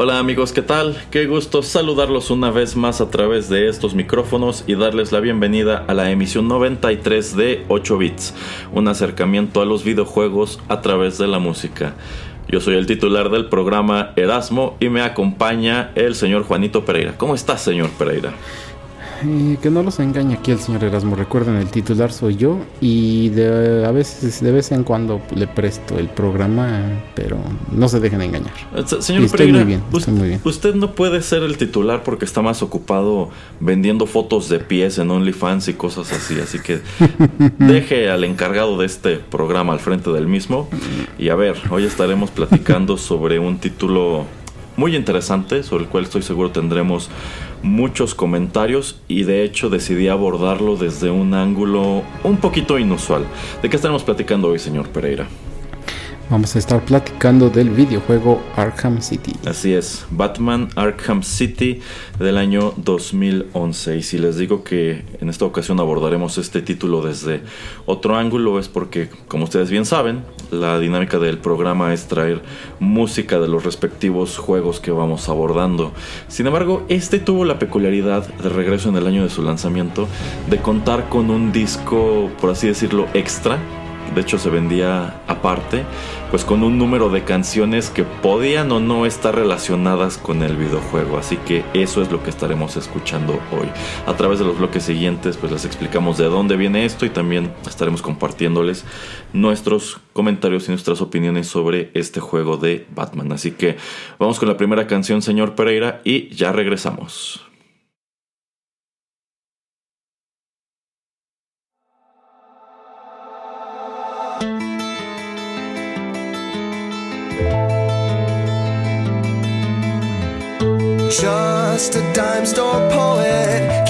Hola amigos, ¿qué tal? Qué gusto saludarlos una vez más a través de estos micrófonos y darles la bienvenida a la emisión 93 de 8 bits, un acercamiento a los videojuegos a través de la música. Yo soy el titular del programa Erasmo y me acompaña el señor Juanito Pereira. ¿Cómo estás, señor Pereira? Que no los engañe aquí el señor Erasmo. Recuerden, el titular soy yo y de, a veces, de vez en cuando le presto el programa, pero no se dejen engañar. Eh, señor estoy muy bien, estoy muy bien. Usted no puede ser el titular porque está más ocupado vendiendo fotos de pies en OnlyFans y cosas así. Así que deje al encargado de este programa al frente del mismo. Y a ver, hoy estaremos platicando sobre un título muy interesante sobre el cual estoy seguro tendremos muchos comentarios y de hecho decidí abordarlo desde un ángulo un poquito inusual. ¿De qué estaremos platicando hoy, señor Pereira? Vamos a estar platicando del videojuego Arkham City. Así es, Batman Arkham City del año 2011. Y si les digo que en esta ocasión abordaremos este título desde otro ángulo es porque, como ustedes bien saben, la dinámica del programa es traer música de los respectivos juegos que vamos abordando. Sin embargo, este tuvo la peculiaridad de regreso en el año de su lanzamiento de contar con un disco, por así decirlo, extra de hecho se vendía aparte, pues con un número de canciones que podían o no estar relacionadas con el videojuego. Así que eso es lo que estaremos escuchando hoy. A través de los bloques siguientes, pues les explicamos de dónde viene esto y también estaremos compartiéndoles nuestros comentarios y nuestras opiniones sobre este juego de Batman. Así que vamos con la primera canción, señor Pereira, y ya regresamos. Just a dime store poet,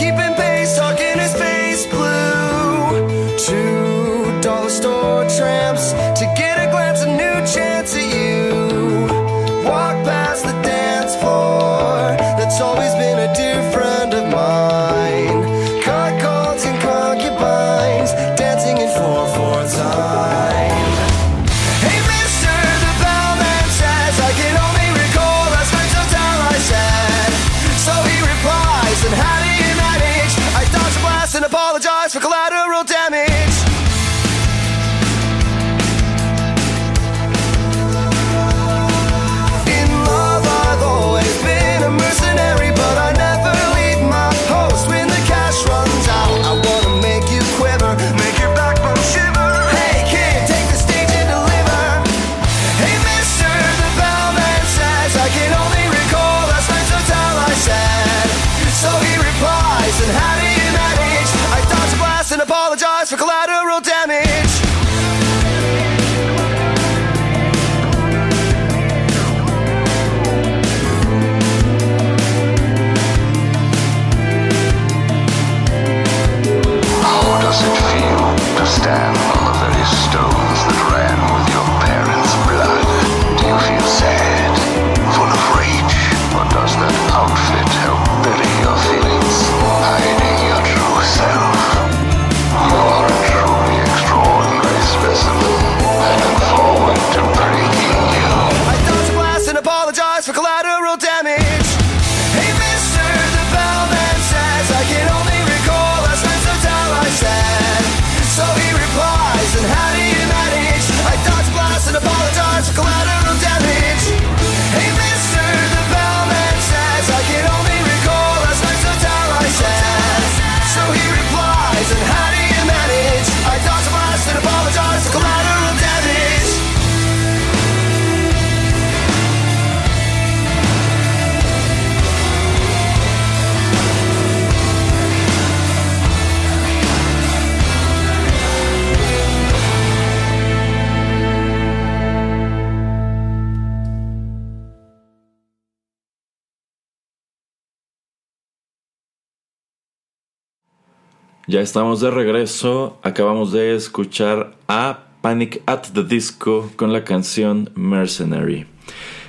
Ya estamos de regreso. Acabamos de escuchar a Panic at the Disco con la canción Mercenary.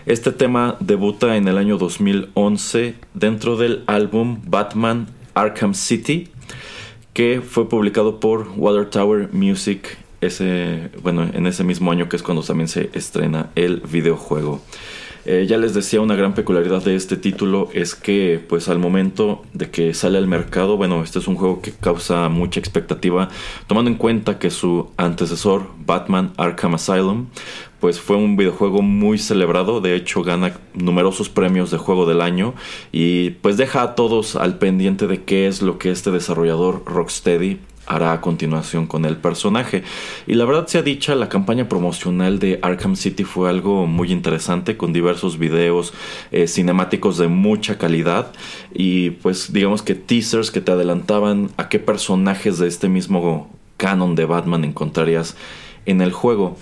Este tema debuta en el año 2011 dentro del álbum Batman Arkham City, que fue publicado por Water Tower Music bueno, en ese mismo año que es cuando también se estrena el videojuego. Eh, ya les decía, una gran peculiaridad de este título es que, pues al momento de que sale al mercado, bueno, este es un juego que causa mucha expectativa, tomando en cuenta que su antecesor, Batman Arkham Asylum, pues fue un videojuego muy celebrado, de hecho gana numerosos premios de juego del año y pues deja a todos al pendiente de qué es lo que este desarrollador Rocksteady hará a continuación con el personaje. Y la verdad sea dicha, la campaña promocional de Arkham City fue algo muy interesante con diversos videos eh, cinemáticos de mucha calidad y pues digamos que teasers que te adelantaban a qué personajes de este mismo canon de Batman encontrarías en el juego.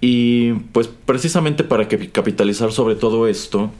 Y pues precisamente para capitalizar sobre todo esto,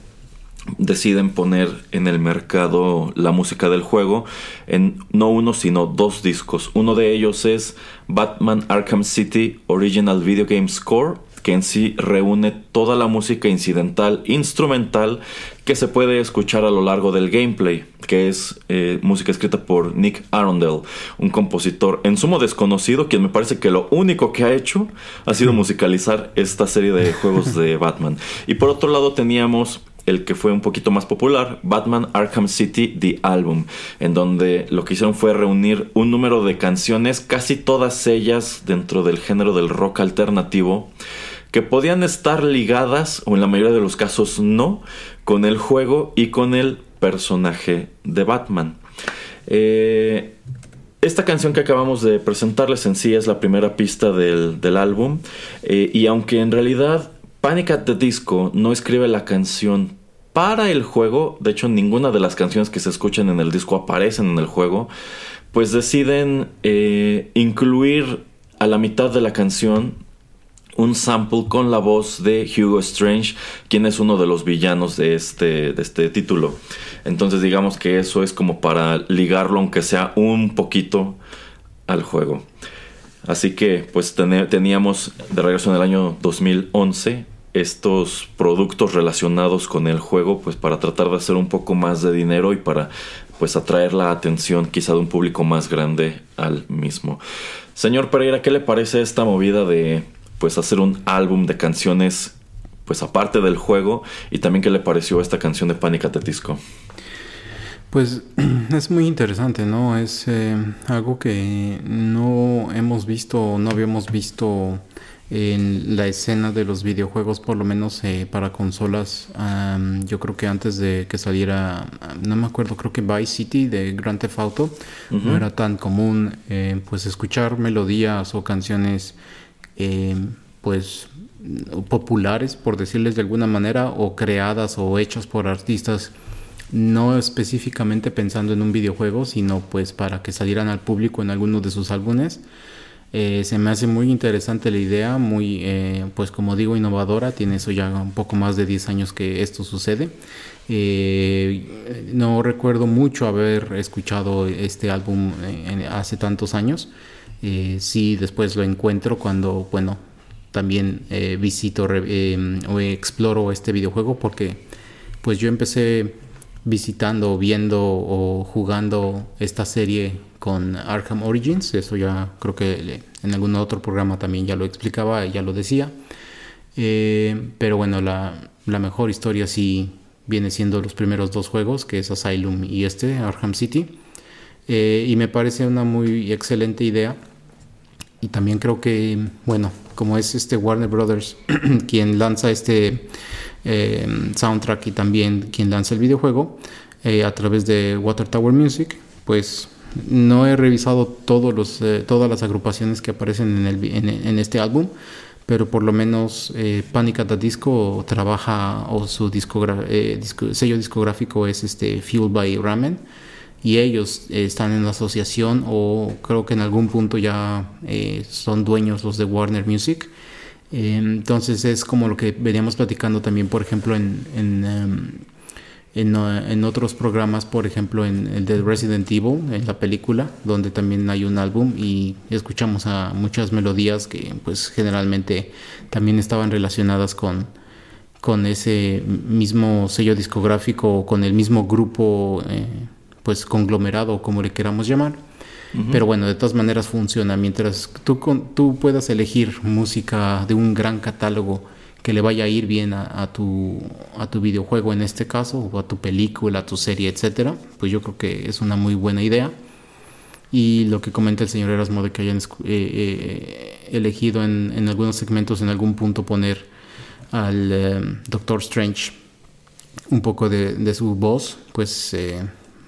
deciden poner en el mercado la música del juego en no uno sino dos discos. Uno de ellos es Batman Arkham City Original Video Game Score, que en sí reúne toda la música incidental, instrumental que se puede escuchar a lo largo del gameplay, que es eh, música escrita por Nick Arundel, un compositor en sumo desconocido, quien me parece que lo único que ha hecho ha sido musicalizar esta serie de juegos de Batman. Y por otro lado teníamos el que fue un poquito más popular, Batman Arkham City The Album, en donde lo que hicieron fue reunir un número de canciones, casi todas ellas dentro del género del rock alternativo, que podían estar ligadas, o en la mayoría de los casos no, con el juego y con el personaje de Batman. Eh, esta canción que acabamos de presentarles en sí es la primera pista del, álbum eh, y aunque en realidad Panic at the Disco no escribe la canción para el juego, de hecho ninguna de las canciones que se escuchan en el disco aparecen en el juego, pues deciden eh, incluir a la mitad de la canción un sample con la voz de Hugo Strange, quien es uno de los villanos de este, de este título. Entonces digamos que eso es como para ligarlo, aunque sea un poquito, al juego. Así que pues teníamos de regreso en el año 2011 estos productos relacionados con el juego pues para tratar de hacer un poco más de dinero y para pues atraer la atención quizá de un público más grande al mismo. Señor Pereira, ¿qué le parece esta movida de pues hacer un álbum de canciones pues aparte del juego y también qué le pareció esta canción de Pánica Tetisco? Pues es muy interesante, ¿no? Es eh, algo que no hemos visto, no habíamos visto en la escena de los videojuegos, por lo menos eh, para consolas. yo creo que antes de que saliera, no me acuerdo, creo que Vice City de Grand Theft Auto, no era tan común eh, pues escuchar melodías o canciones pues populares, por decirles de alguna manera, o creadas o hechas por artistas no específicamente pensando en un videojuego, sino pues para que salieran al público en alguno de sus álbumes. Eh, se me hace muy interesante la idea, muy, eh, pues como digo, innovadora. Tiene eso ya un poco más de 10 años que esto sucede. Eh, no recuerdo mucho haber escuchado este álbum hace tantos años. sí, después lo encuentro cuando, bueno, también visito o exploro este videojuego porque pues yo empecé visitando, viendo o jugando esta serie con Arkham Origins. Eso ya creo que en algún otro programa también ya lo explicaba, ya lo decía. Eh, pero bueno, la, mejor historia sí viene siendo los primeros dos juegos, que es Asylum y este, Arkham City. Eh, y me parece una muy excelente idea. Y también creo que, bueno, como es este Warner Brothers quien lanza este eh, soundtrack y también quien lanza el videojuego a través de Water Tower Music, pues no he revisado todos los, eh, todas las agrupaciones que aparecen en, el, en, este álbum, pero por lo menos eh, Panic at Disco trabaja o su sello discográfico es este Fueled by Ramen y ellos están en la asociación o creo que en algún punto ya son dueños los de Warner Music. Entonces es como lo que veníamos platicando también, por ejemplo, en, en, em, en, en, otros programas, por ejemplo en el de Resident Evil, en la película, donde también hay un álbum y escuchamos a muchas melodías que pues generalmente también estaban relacionadas con, con ese mismo sello discográfico o con el mismo grupo eh, pues conglomerado como le queramos llamar. Pero bueno, de todas maneras funciona. Mientras tú, tú puedas elegir música de un gran catálogo que le vaya a ir bien a, tu, a tu videojuego en este caso, o a tu película, a tu serie, etcétera, pues yo creo que es una muy buena idea. Y lo que comenta el señor Erasmo de que hayan eh, eh, elegido en, en, algunos segmentos, en algún punto, poner al eh, Doctor Strange un poco de, de su voz, pues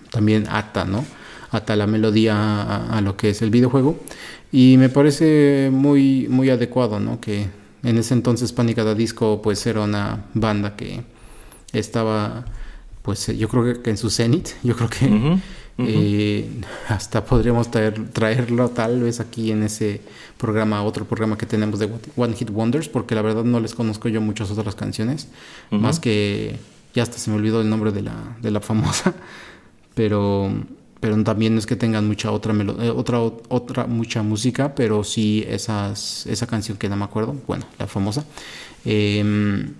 también ata, ¿no? Ata la melodía a, a, lo que es el videojuego. Y me parece muy, muy adecuado, ¿no? Que en ese entonces Panic! at Disco pues era una banda que estaba pues yo creo que en su cenit, yo creo que eh, hasta podríamos traer, traerlo tal vez aquí en ese programa, otro programa que tenemos de One Hit Wonders, porque la verdad no les conozco yo muchas otras canciones, más que ya hasta se me olvidó el nombre de la, de la famosa, pero pero también es que tengan mucha otra eh, otra otra mucha música, pero sí esas esa canción que no me acuerdo, bueno, la famosa. Em,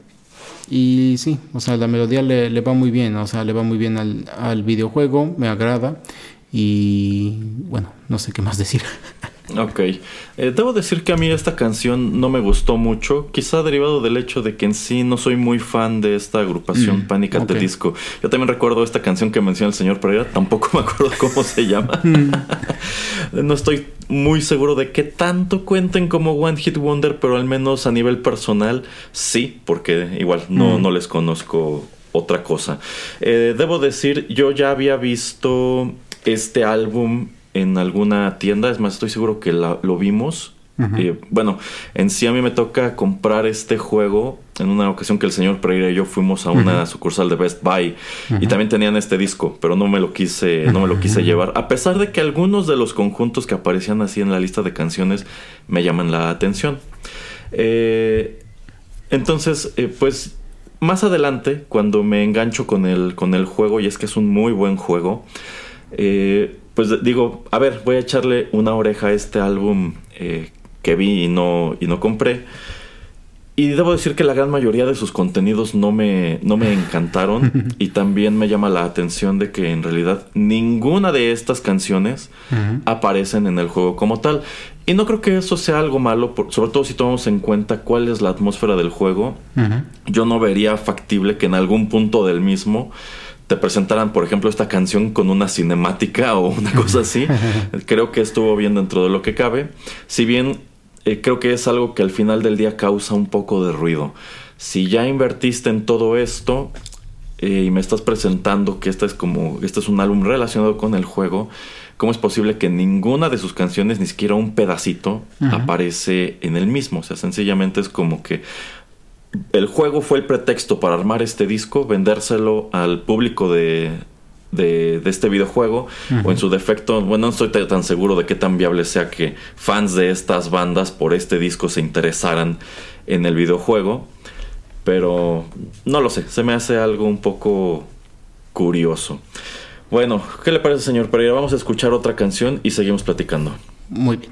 y sí, o sea, la melodía le, le, va muy bien, o sea, le va muy bien al, al videojuego, me agrada y bueno, no sé qué más decir. Ok. Eh, debo decir que a mí esta canción no me gustó mucho, quizá derivado del hecho de que en sí no soy muy fan de esta agrupación mm, Pánica de Disco. Yo también recuerdo esta canción que menciona el señor Pereira, tampoco me acuerdo cómo se llama. Mm. no estoy muy seguro de que tanto cuenten como One Hit Wonder, pero al menos a nivel personal sí, porque igual no, mm. no les conozco otra cosa. Eh, debo decir, yo ya había visto este álbum en alguna tienda, es más, estoy seguro que lo vimos. Eh, bueno, en sí a mí me toca comprar este juego en una ocasión que el señor Pereira y yo fuimos a una sucursal de Best Buy y también tenían este disco, pero no me lo quise, no me lo quise llevar, a pesar de que algunos de los conjuntos que aparecían así en la lista de canciones me llaman la atención. Eh, entonces, eh, pues más adelante, cuando me engancho con el, con el juego, y es que es un muy buen juego, eh, pues digo, a ver, voy a echarle una oreja a este álbum eh, que vi y no, y no compré. Y debo decir que la gran mayoría de sus contenidos no me, no me encantaron. y también me llama la atención de que en realidad ninguna de estas canciones aparecen en el juego como tal. Y no creo que eso sea algo malo, sobre todo si tomamos en cuenta cuál es la atmósfera del juego. Yo no vería factible que en algún punto del mismo te presentaran, por ejemplo, esta canción con una cinemática o una cosa así. creo que estuvo bien dentro de lo que cabe. Si bien eh, creo que es algo que al final del día causa un poco de ruido. Si ya invertiste en todo esto eh, y me estás presentando que este es como, este es un álbum relacionado con el juego, ¿cómo es posible que ninguna de sus canciones, ni siquiera un pedacito, aparece en el mismo? O sea, sencillamente es como que el juego fue el pretexto para armar este disco, vendérselo al público de, de, este videojuego, o en su defecto, bueno, no estoy tan seguro de qué tan viable sea que fans de estas bandas por este disco se interesaran en el videojuego, pero no lo sé, se me hace algo un poco curioso. Bueno, ¿qué le parece, señor Pereira? Vamos a escuchar otra canción y seguimos platicando. Muy bien.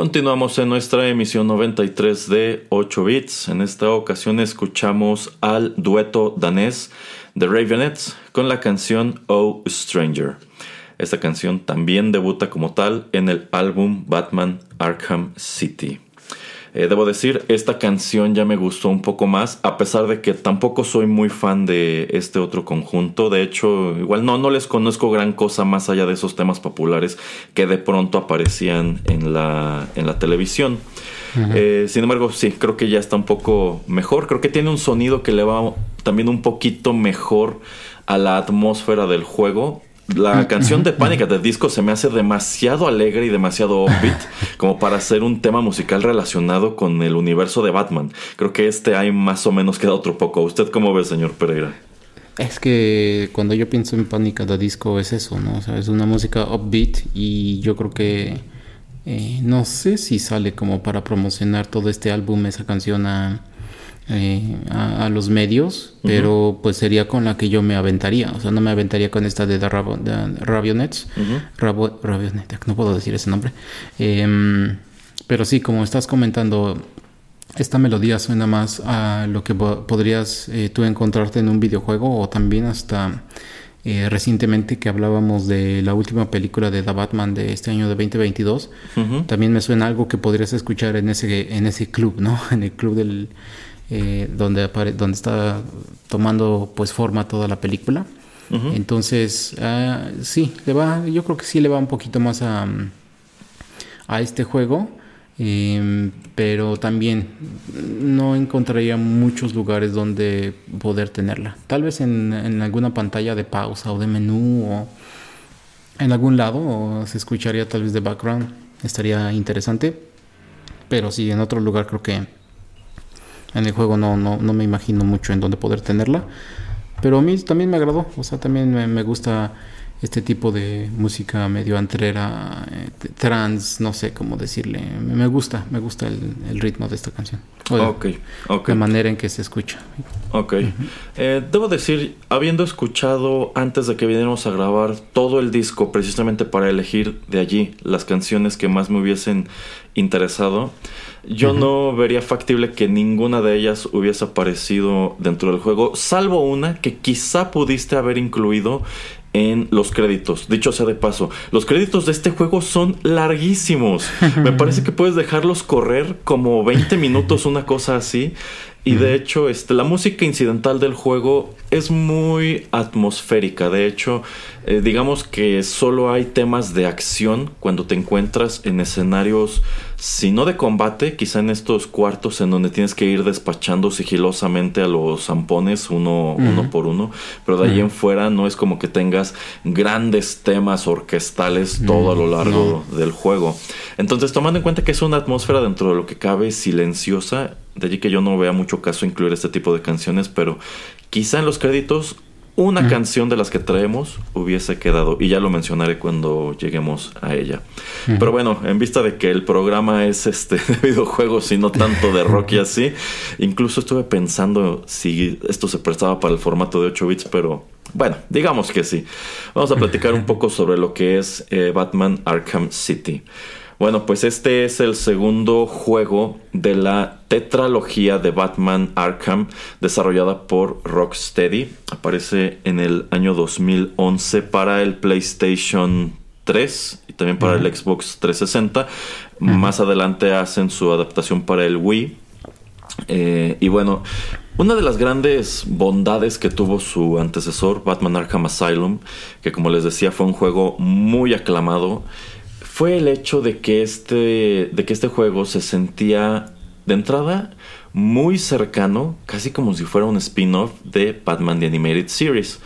Continuamos en nuestra emisión 93 de 8 bits. En esta ocasión escuchamos al dueto danés The Ravenets con la canción Oh Stranger. Esta canción también debuta como tal en el álbum Batman Arkham City. Eh, debo decir, esta canción ya me gustó un poco más, a pesar de que tampoco soy muy fan de este otro conjunto. De hecho, igual no, no les conozco gran cosa más allá de esos temas populares que de pronto aparecían en la, en la televisión. Eh, sin embargo, sí, creo que ya está un poco mejor. Creo que tiene un sonido que le va también un poquito mejor a la atmósfera del juego la canción de Pánica de disco se me hace demasiado alegre y demasiado upbeat como para hacer un tema musical relacionado con el universo de Batman. Creo que este hay más o menos queda otro poco. ¿Usted cómo ve, señor Pereira? Es que cuando yo pienso en Pánica de disco es eso, ¿no? O sea, es una música upbeat y yo creo que eh, no sé si sale como para promocionar todo este álbum, esa canción a eh, a, los medios, pero pues sería con la que yo me aventaría. O sea, no me aventaría con esta de, The Ravionets. no puedo decir ese nombre. Em, pero sí, como estás comentando, esta melodía suena más a lo que podrías eh, tú encontrarte en un videojuego o también hasta eh, recientemente que hablábamos de la última película de The Batman de este año de 2022. También me suena algo que podrías escuchar en ese, en ese club, ¿no? En el club del eh, donde, donde está tomando pues forma toda la película. Entonces, ah, sí, le va, yo creo que sí le va un poquito más a, a este juego. Em, pero también no encontraría muchos lugares donde poder tenerla. Tal vez en, en, alguna pantalla de pausa o de menú o en algún lado o se escucharía tal vez de background. Estaría interesante. Pero sí, en otro lugar creo que en el juego no, no, no me imagino mucho en dónde poder tenerla. Pero a mí también me agradó. O sea, también me, gusta este tipo de música medio antrera, eh, trans, no sé cómo decirle. Me gusta, me gusta el, ritmo de esta canción. ok, ok. La manera en que se escucha. Ok. Eh, debo decir, habiendo escuchado antes de que viniéramos a grabar todo el disco, precisamente para elegir de allí las canciones que más me hubiesen interesado, yo no vería factible que ninguna de ellas hubiese aparecido dentro del juego, salvo una que quizá pudiste haber incluido en los créditos. Dicho sea de paso, los créditos de este juego son larguísimos. Me parece que puedes dejarlos correr como 20 minutos, una cosa así. Y de hecho, este, la música incidental del juego es muy atmosférica. De hecho, eh, digamos que solo hay temas de acción cuando te encuentras en escenarios, si no de combate, quizá en estos cuartos en donde tienes que ir despachando sigilosamente a los zampones uno, uno por uno. Pero de ahí en fuera no es como que tengas grandes temas orquestales todo a lo largo del juego. Entonces, tomando en cuenta que es una atmósfera dentro de lo que cabe silenciosa, de allí que yo no vea mucho caso incluir este tipo de canciones, pero quizá en los créditos una canción de las que traemos hubiese quedado y ya lo mencionaré cuando lleguemos a ella. Pero bueno, en vista de que el programa es este de videojuegos y no tanto de rock y así, incluso estuve pensando si esto se prestaba para el formato de 8 bits, pero bueno, digamos que sí. Vamos a platicar un poco sobre lo que es eh, Batman Arkham City. Bueno, pues este es el segundo juego de la tetralogía de Batman Arkham desarrollada por Rocksteady. Aparece en el año 2011 para el PlayStation 3 y también para el Xbox 360. Más adelante hacen su adaptación para el Wii. Eh, y bueno, una de las grandes bondades que tuvo su antecesor, Batman Arkham Asylum, que como les decía fue un juego muy aclamado, fue el hecho de que este, de que este juego se sentía de entrada muy cercano, casi como si fuera un spin-off de Batman The Animated Series.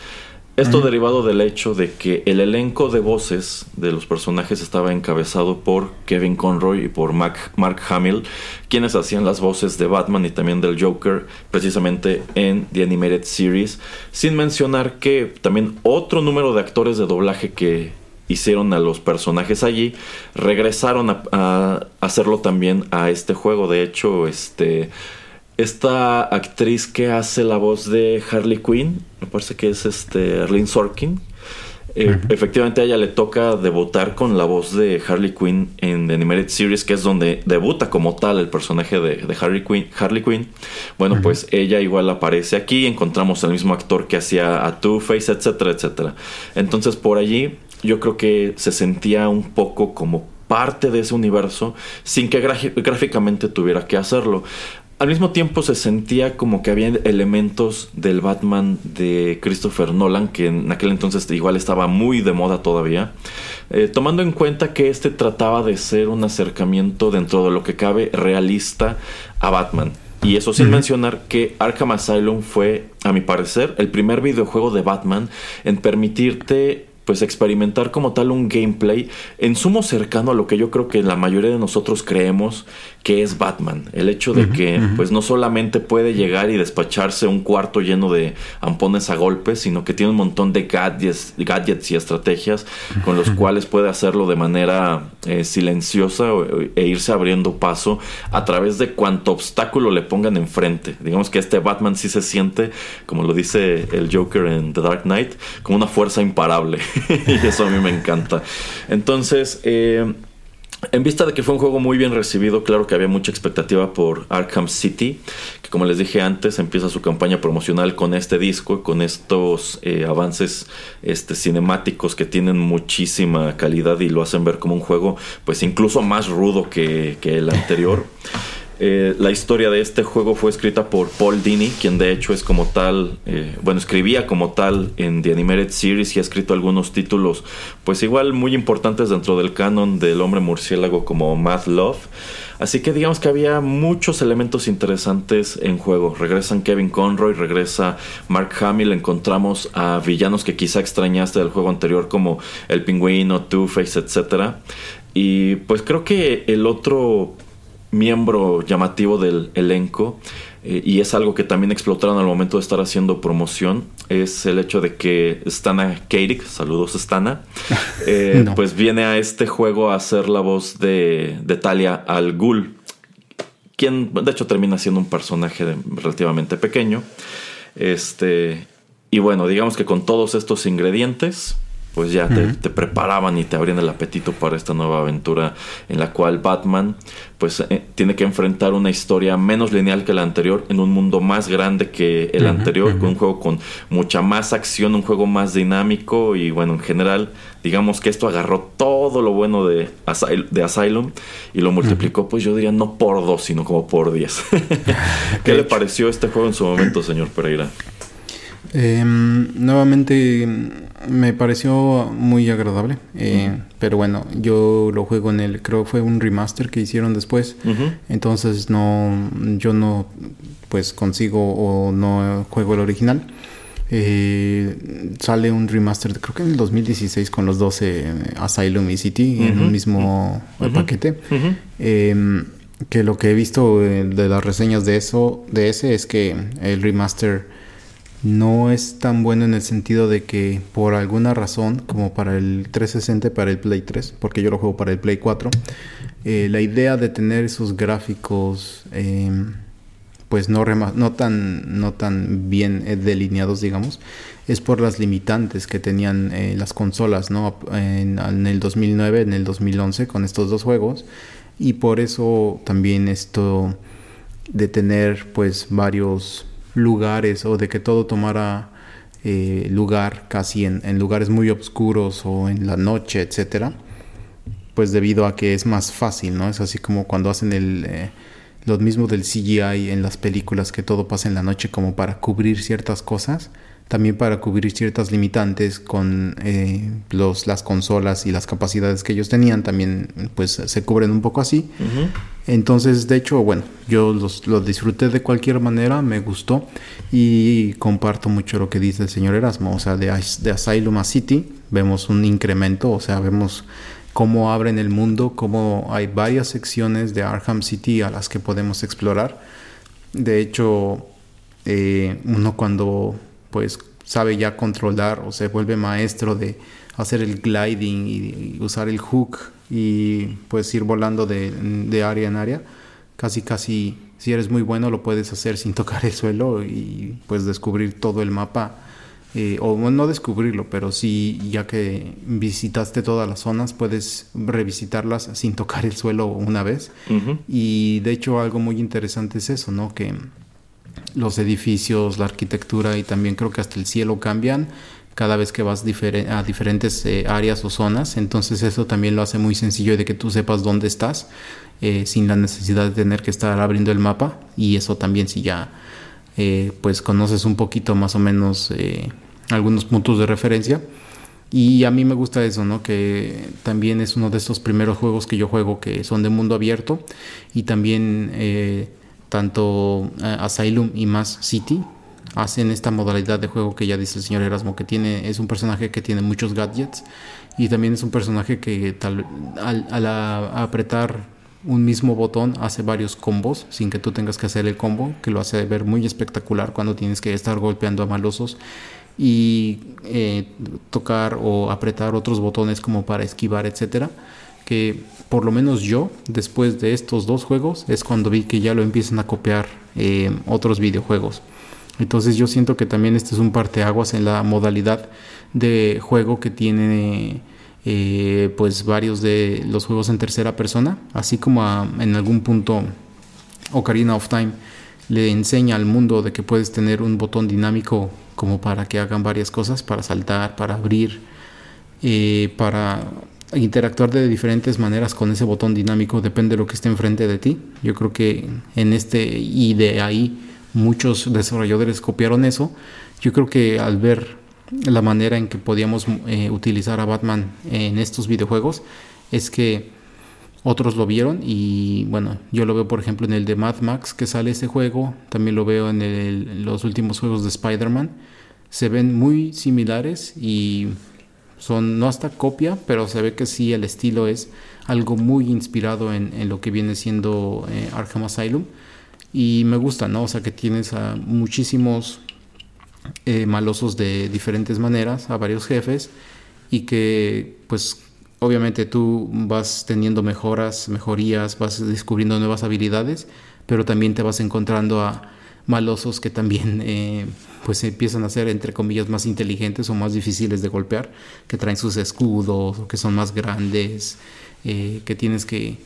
Esto derivado del hecho de que el elenco de voces de los personajes estaba encabezado por Kevin Conroy y por Mark Hamill, quienes hacían las voces de Batman y también del Joker precisamente en The Animated Series, sin mencionar que también otro número de actores de doblaje que hicieron a los personajes allí, regresaron a, hacerlo también a este juego. De hecho, este esta actriz que hace la voz de Harley Quinn, me parece que es este Arlene Sorkin. Eh, efectivamente a ella le toca debutar con la voz de Harley Quinn en The Animated Series, que es donde debuta como tal el personaje de, Harley, Quinn, Harley Quinn. Bueno, pues ella igual aparece aquí, encontramos al mismo actor que hacía a Two-Face, etcétera, etcétera. Entonces por allí yo creo que se sentía un poco como parte de ese universo sin que gráficamente tuviera que hacerlo. Al mismo tiempo se sentía como que había elementos del Batman de Christopher Nolan, que en aquel entonces igual estaba muy de moda todavía, eh, tomando en cuenta que este trataba de ser un acercamiento dentro de lo que cabe realista a Batman. Y eso sin mencionar que Arkham Asylum fue, a mi parecer, el primer videojuego de Batman en permitirte pues experimentar como tal un gameplay en sumo cercano a lo que yo creo que la mayoría de nosotros creemos que es Batman. El hecho de que pues no solamente puede llegar y despacharse un cuarto lleno de ampones a golpes, sino que tiene un montón de gadgets, gadgets y estrategias con los cuales puede hacerlo de manera eh, silenciosa e irse abriendo paso a través de cuanto obstáculo le pongan enfrente. Digamos que este Batman sí se siente, como lo dice el Joker en The Dark Knight, como una fuerza imparable. y eso a mí me encanta. Entonces, eh, en vista de que fue un juego muy bien recibido, claro que había mucha expectativa por Arkham City, que como les dije antes, empieza su campaña promocional con este disco, con estos eh, avances este, cinemáticos que tienen muchísima calidad y lo hacen ver como un juego pues incluso más rudo que, que el anterior. Eh, la historia de este juego fue escrita por Paul Dini, quien de hecho es como tal, eh, bueno, escribía como tal en The Animated Series y ha escrito algunos títulos, pues igual muy importantes dentro del canon del hombre murciélago como Math Love. Así que digamos que había muchos elementos interesantes en juego. Regresan Kevin Conroy, regresa Mark Hamill, encontramos a villanos que quizá extrañaste del juego anterior como el pingüino, Two-Face, etc. Y pues creo que el otro miembro llamativo del elenco eh, y es algo que también explotaron al momento de estar haciendo promoción es el hecho de que Stana Katic, saludos Stana, eh, pues viene a este juego a hacer la voz de, de Talia al Ghul, quien de hecho termina siendo un personaje relativamente pequeño. Este, y bueno, digamos que con todos estos ingredientes, pues ya te, preparaban y te abrían el apetito para esta nueva aventura en la cual Batman pues eh, tiene que enfrentar una historia menos lineal que la anterior en un mundo más grande que el anterior, con un juego con mucha más acción, un juego más dinámico y bueno, en general digamos que esto agarró todo lo bueno de, de Asylum y lo multiplicó pues yo diría no por dos, sino como por diez. ¿Qué le pareció este juego en su momento, señor Pereira? Em, nuevamente me pareció muy agradable, eh, pero bueno, yo lo juego en el, creo que fue un remaster que hicieron después, entonces no, yo no, pues consigo o no juego el original. Eh, sale un remaster, creo que en el 2016 con los 12 Asylum y City en un mismo paquete. Em, que lo que he visto eh, de las reseñas de eso, de ese, es que el remaster no es tan bueno en el sentido de que por alguna razón, como para el 360 para el Play 3, porque yo lo juego para el Play 4, eh, la idea de tener esos gráficos em, pues no, no, tan, no tan bien eh, delineados, digamos, es por las limitantes que tenían eh, las consolas, ¿no? En, en, el 2009, en el 2011, con estos dos juegos. Y por eso también esto de tener pues varios lugares o de que todo tomara eh, lugar casi en, lugares muy oscuros o en la noche, etcétera, pues debido a que es más fácil, ¿no? Es así como cuando hacen el eh, lo mismo del CGI en las películas que todo pasa en la noche como para cubrir ciertas cosas también para cubrir ciertas limitantes con eh, los, las consolas y las capacidades que ellos tenían, también pues se cubren un poco así. Entonces, de hecho, bueno, yo los, lo disfruté de cualquier manera, me gustó y comparto mucho lo que dice el señor Erasmo, o sea, de, de Asylum a City vemos un incremento, o sea, vemos cómo abren el mundo, cómo hay varias secciones de Arkham City a las que podemos explorar. De hecho, eh, uno cuando pues sabe ya controlar o se vuelve maestro de hacer el gliding y, usar el hook y pues ir volando de, área en área. Casi, casi, si eres muy bueno lo puedes hacer sin tocar el suelo y pues descubrir todo el mapa eh, o no descubrirlo, pero sí, ya que visitaste todas las zonas, puedes revisitarlas sin tocar el suelo una vez. Y de hecho algo muy interesante es eso, ¿no? Que los edificios, la arquitectura y también creo que hasta el cielo cambian cada vez que vas a diferentes eh, áreas o zonas. Entonces eso también lo hace muy sencillo de que tú sepas dónde estás eh, sin la necesidad de tener que estar abriendo el mapa. Y eso también si ya eh, pues conoces un poquito más o menos algunos puntos de referencia. Y a mí me gusta eso, ¿no? Que también es uno de estos primeros juegos que yo juego que son de mundo abierto. Y también tanto Asylum y Mass City hacen esta modalidad de juego que ya dice el señor Erasmo, que tiene, es un personaje que tiene muchos gadgets y también es un personaje que al, apretar un mismo botón hace varios combos sin que tú tengas que hacer el combo, que lo hace ver muy espectacular cuando tienes que estar golpeando a malosos y eh, tocar o apretar otros botones como para esquivar, etcétera. Que por lo menos yo, después de estos dos juegos, es cuando vi que ya lo empiezan a copiar eh, otros videojuegos. Entonces yo siento que también este es un parteaguas en la modalidad de juego que tiene eh, pues varios de los juegos en tercera persona, así como en algún punto Ocarina of Time le enseña al mundo de que puedes tener un botón dinámico como para que hagan varias cosas, para saltar, para abrir, eh, para interactuar de diferentes maneras con ese botón dinámico, depende de lo que esté enfrente de ti. Yo creo que en este y de ahí muchos desarrolladores copiaron eso. Yo creo que al ver la manera en que podíamos eh, utilizar a Batman en estos videojuegos, es que otros lo vieron y bueno, yo lo veo por ejemplo en el de Mad Max que sale ese juego, también lo veo en, los últimos juegos de Spider-Man. Se ven muy similares y son no hasta copia, pero se ve que sí el estilo es algo muy inspirado en, lo que viene siendo eh, Arkham Asylum. Y me gusta, ¿no? O sea, que tienes a muchísimos eh, malosos de diferentes maneras, a varios jefes, y que, pues, obviamente tú vas teniendo mejoras, mejorías, vas descubriendo nuevas habilidades, pero también te vas encontrando a malosos que también eh, pues empiezan a ser entre comillas más inteligentes o más difíciles de golpear, que traen sus escudos que son más grandes, eh, que tienes que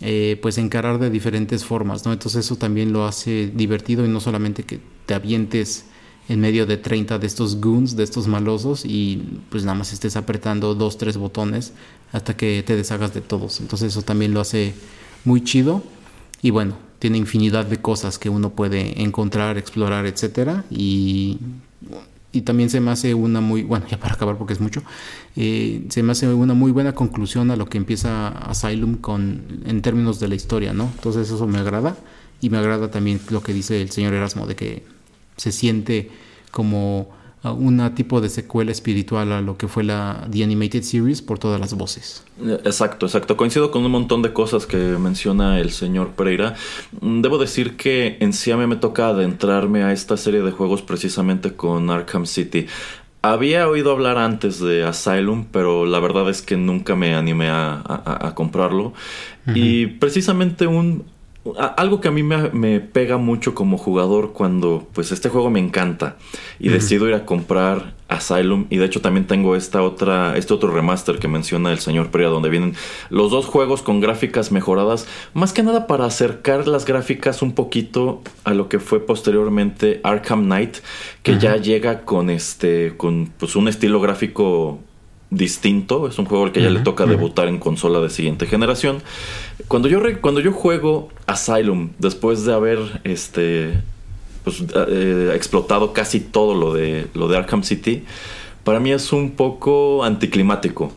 eh, pues encarar de diferentes formas, ¿no? Entonces eso también lo hace divertido y no solamente que te avientes en medio de 30 de estos goons, de estos malosos y pues nada más estés apretando dos, tres botones hasta que te deshagas de todos. Entonces eso también lo hace muy chido y bueno, tiene infinidad de cosas que uno puede encontrar, explorar, etcétera y y también se me hace una muy, bueno, ya para acabar porque es mucho, eh, se me hace una muy buena conclusión a lo que empieza Asylum con, en términos de la historia, ¿no? Entonces eso me agrada y me agrada también lo que dice el señor Erasmo de que se siente como un tipo de secuela espiritual a lo que fue la The Animated Series por todas las voces. Exacto, exacto. Coincido con un montón de cosas que menciona el señor Pereira. Mm, debo decir que en sí a mí me toca adentrarme a esta serie de juegos precisamente con Arkham City. Había oído hablar antes de Asylum, pero la verdad es que nunca me animé a, comprarlo. Y precisamente un, algo que a mí me, pega mucho como jugador cuando pues este juego me encanta y decido ir a comprar Asylum y de hecho también tengo esta otra este otro remaster que menciona el señor Perea donde vienen los dos juegos con gráficas mejoradas más que nada para acercar las gráficas un poquito a lo que fue posteriormente Arkham Knight que ya llega con este con pues un estilo gráfico distinto. Es un juego al que ya le toca debutar en consola de siguiente generación. Cuando yo, cuando yo juego Asylum, después de haber este, pues, eh, explotado casi todo lo de, lo de Arkham City, para mí es un poco anticlimático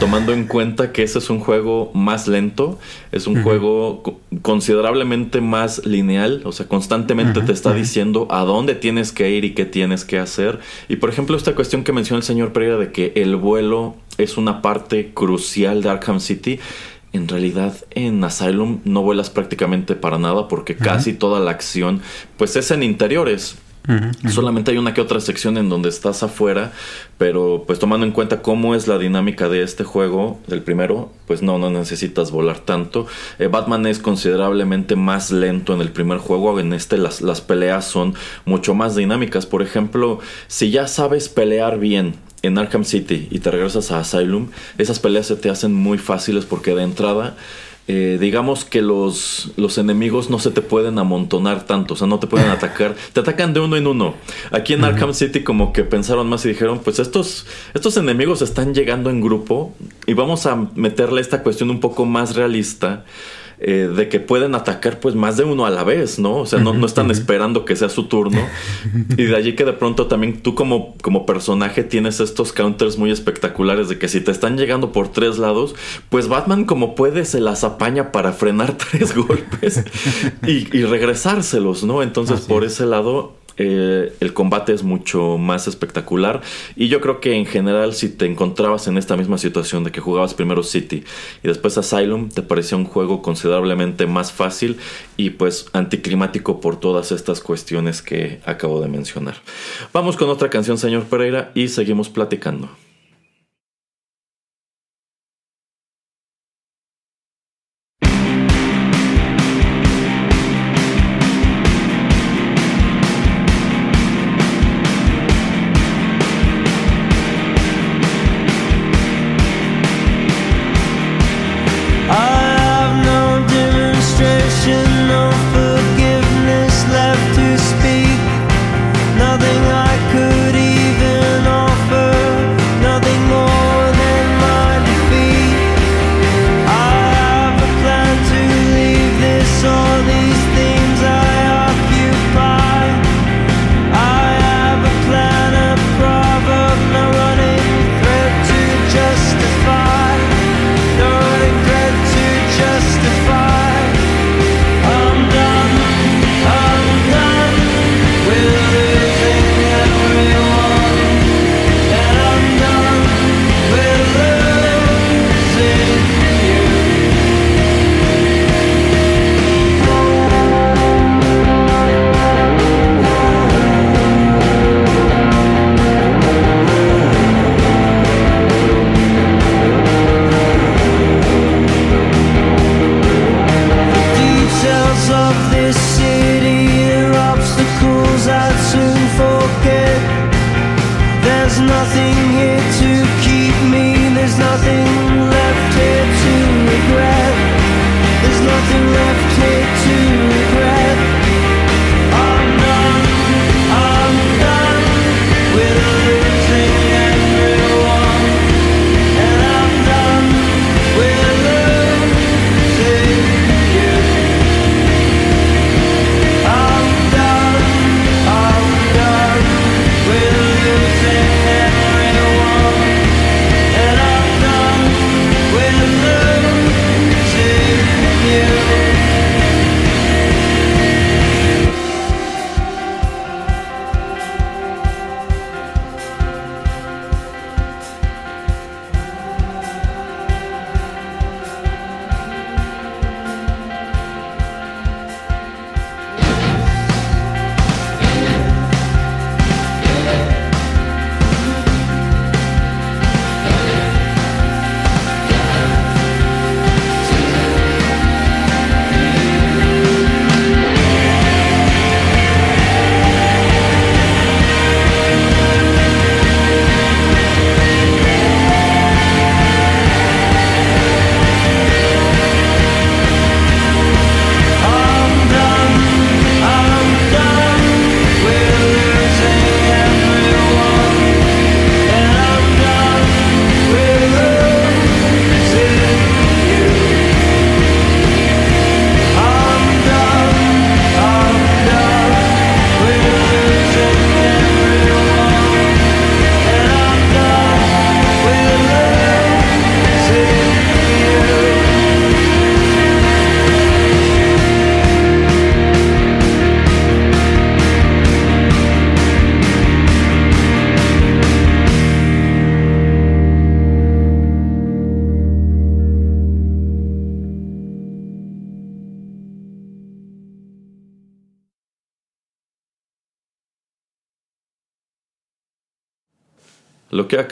tomando en cuenta que ese es un juego más lento, es un juego considerablemente más lineal, o sea, constantemente te está diciendo a dónde tienes que ir y qué tienes que hacer. Y por ejemplo, esta cuestión que menciona el señor Pereira de que el vuelo es una parte crucial de Arkham City. En realidad en Asylum no vuelas prácticamente para nada porque casi toda la acción pues es en interiores Solamente hay una que otra sección en donde estás afuera, pero pues tomando en cuenta cómo es la dinámica de este juego, del primero, pues no, no necesitas volar tanto. Eh, Batman es considerablemente más lento en el primer juego, en este las, las peleas son mucho más dinámicas. Por ejemplo, si ya sabes pelear bien en Arkham City y te regresas a Asylum, esas peleas se te hacen muy fáciles porque de entrada eh, digamos que los, los enemigos no se te pueden amontonar tanto, o sea, no te pueden atacar, te atacan de uno en uno. Aquí en Arkham City como que pensaron más y dijeron, pues estos, estos enemigos están llegando en grupo y vamos a meterle esta cuestión un poco más realista eh, de que pueden atacar pues más de uno a la vez, ¿no? O sea, no, no están esperando que sea su turno. y de allí que de pronto también tú como, como personaje tienes estos counters muy espectaculares de que si te están llegando por tres lados, pues Batman como puede se las apaña para frenar tres golpes y, y regresárselos, ¿no? Entonces por ese lado eh, el combate es mucho más espectacular y yo creo que en general si te encontrabas en esta misma situación de que jugabas primero City y después Asylum te parecía un juego considerablemente más fácil y pues anticlimático por todas estas cuestiones que acabo de mencionar. Vamos con otra canción señor Pereira y seguimos platicando.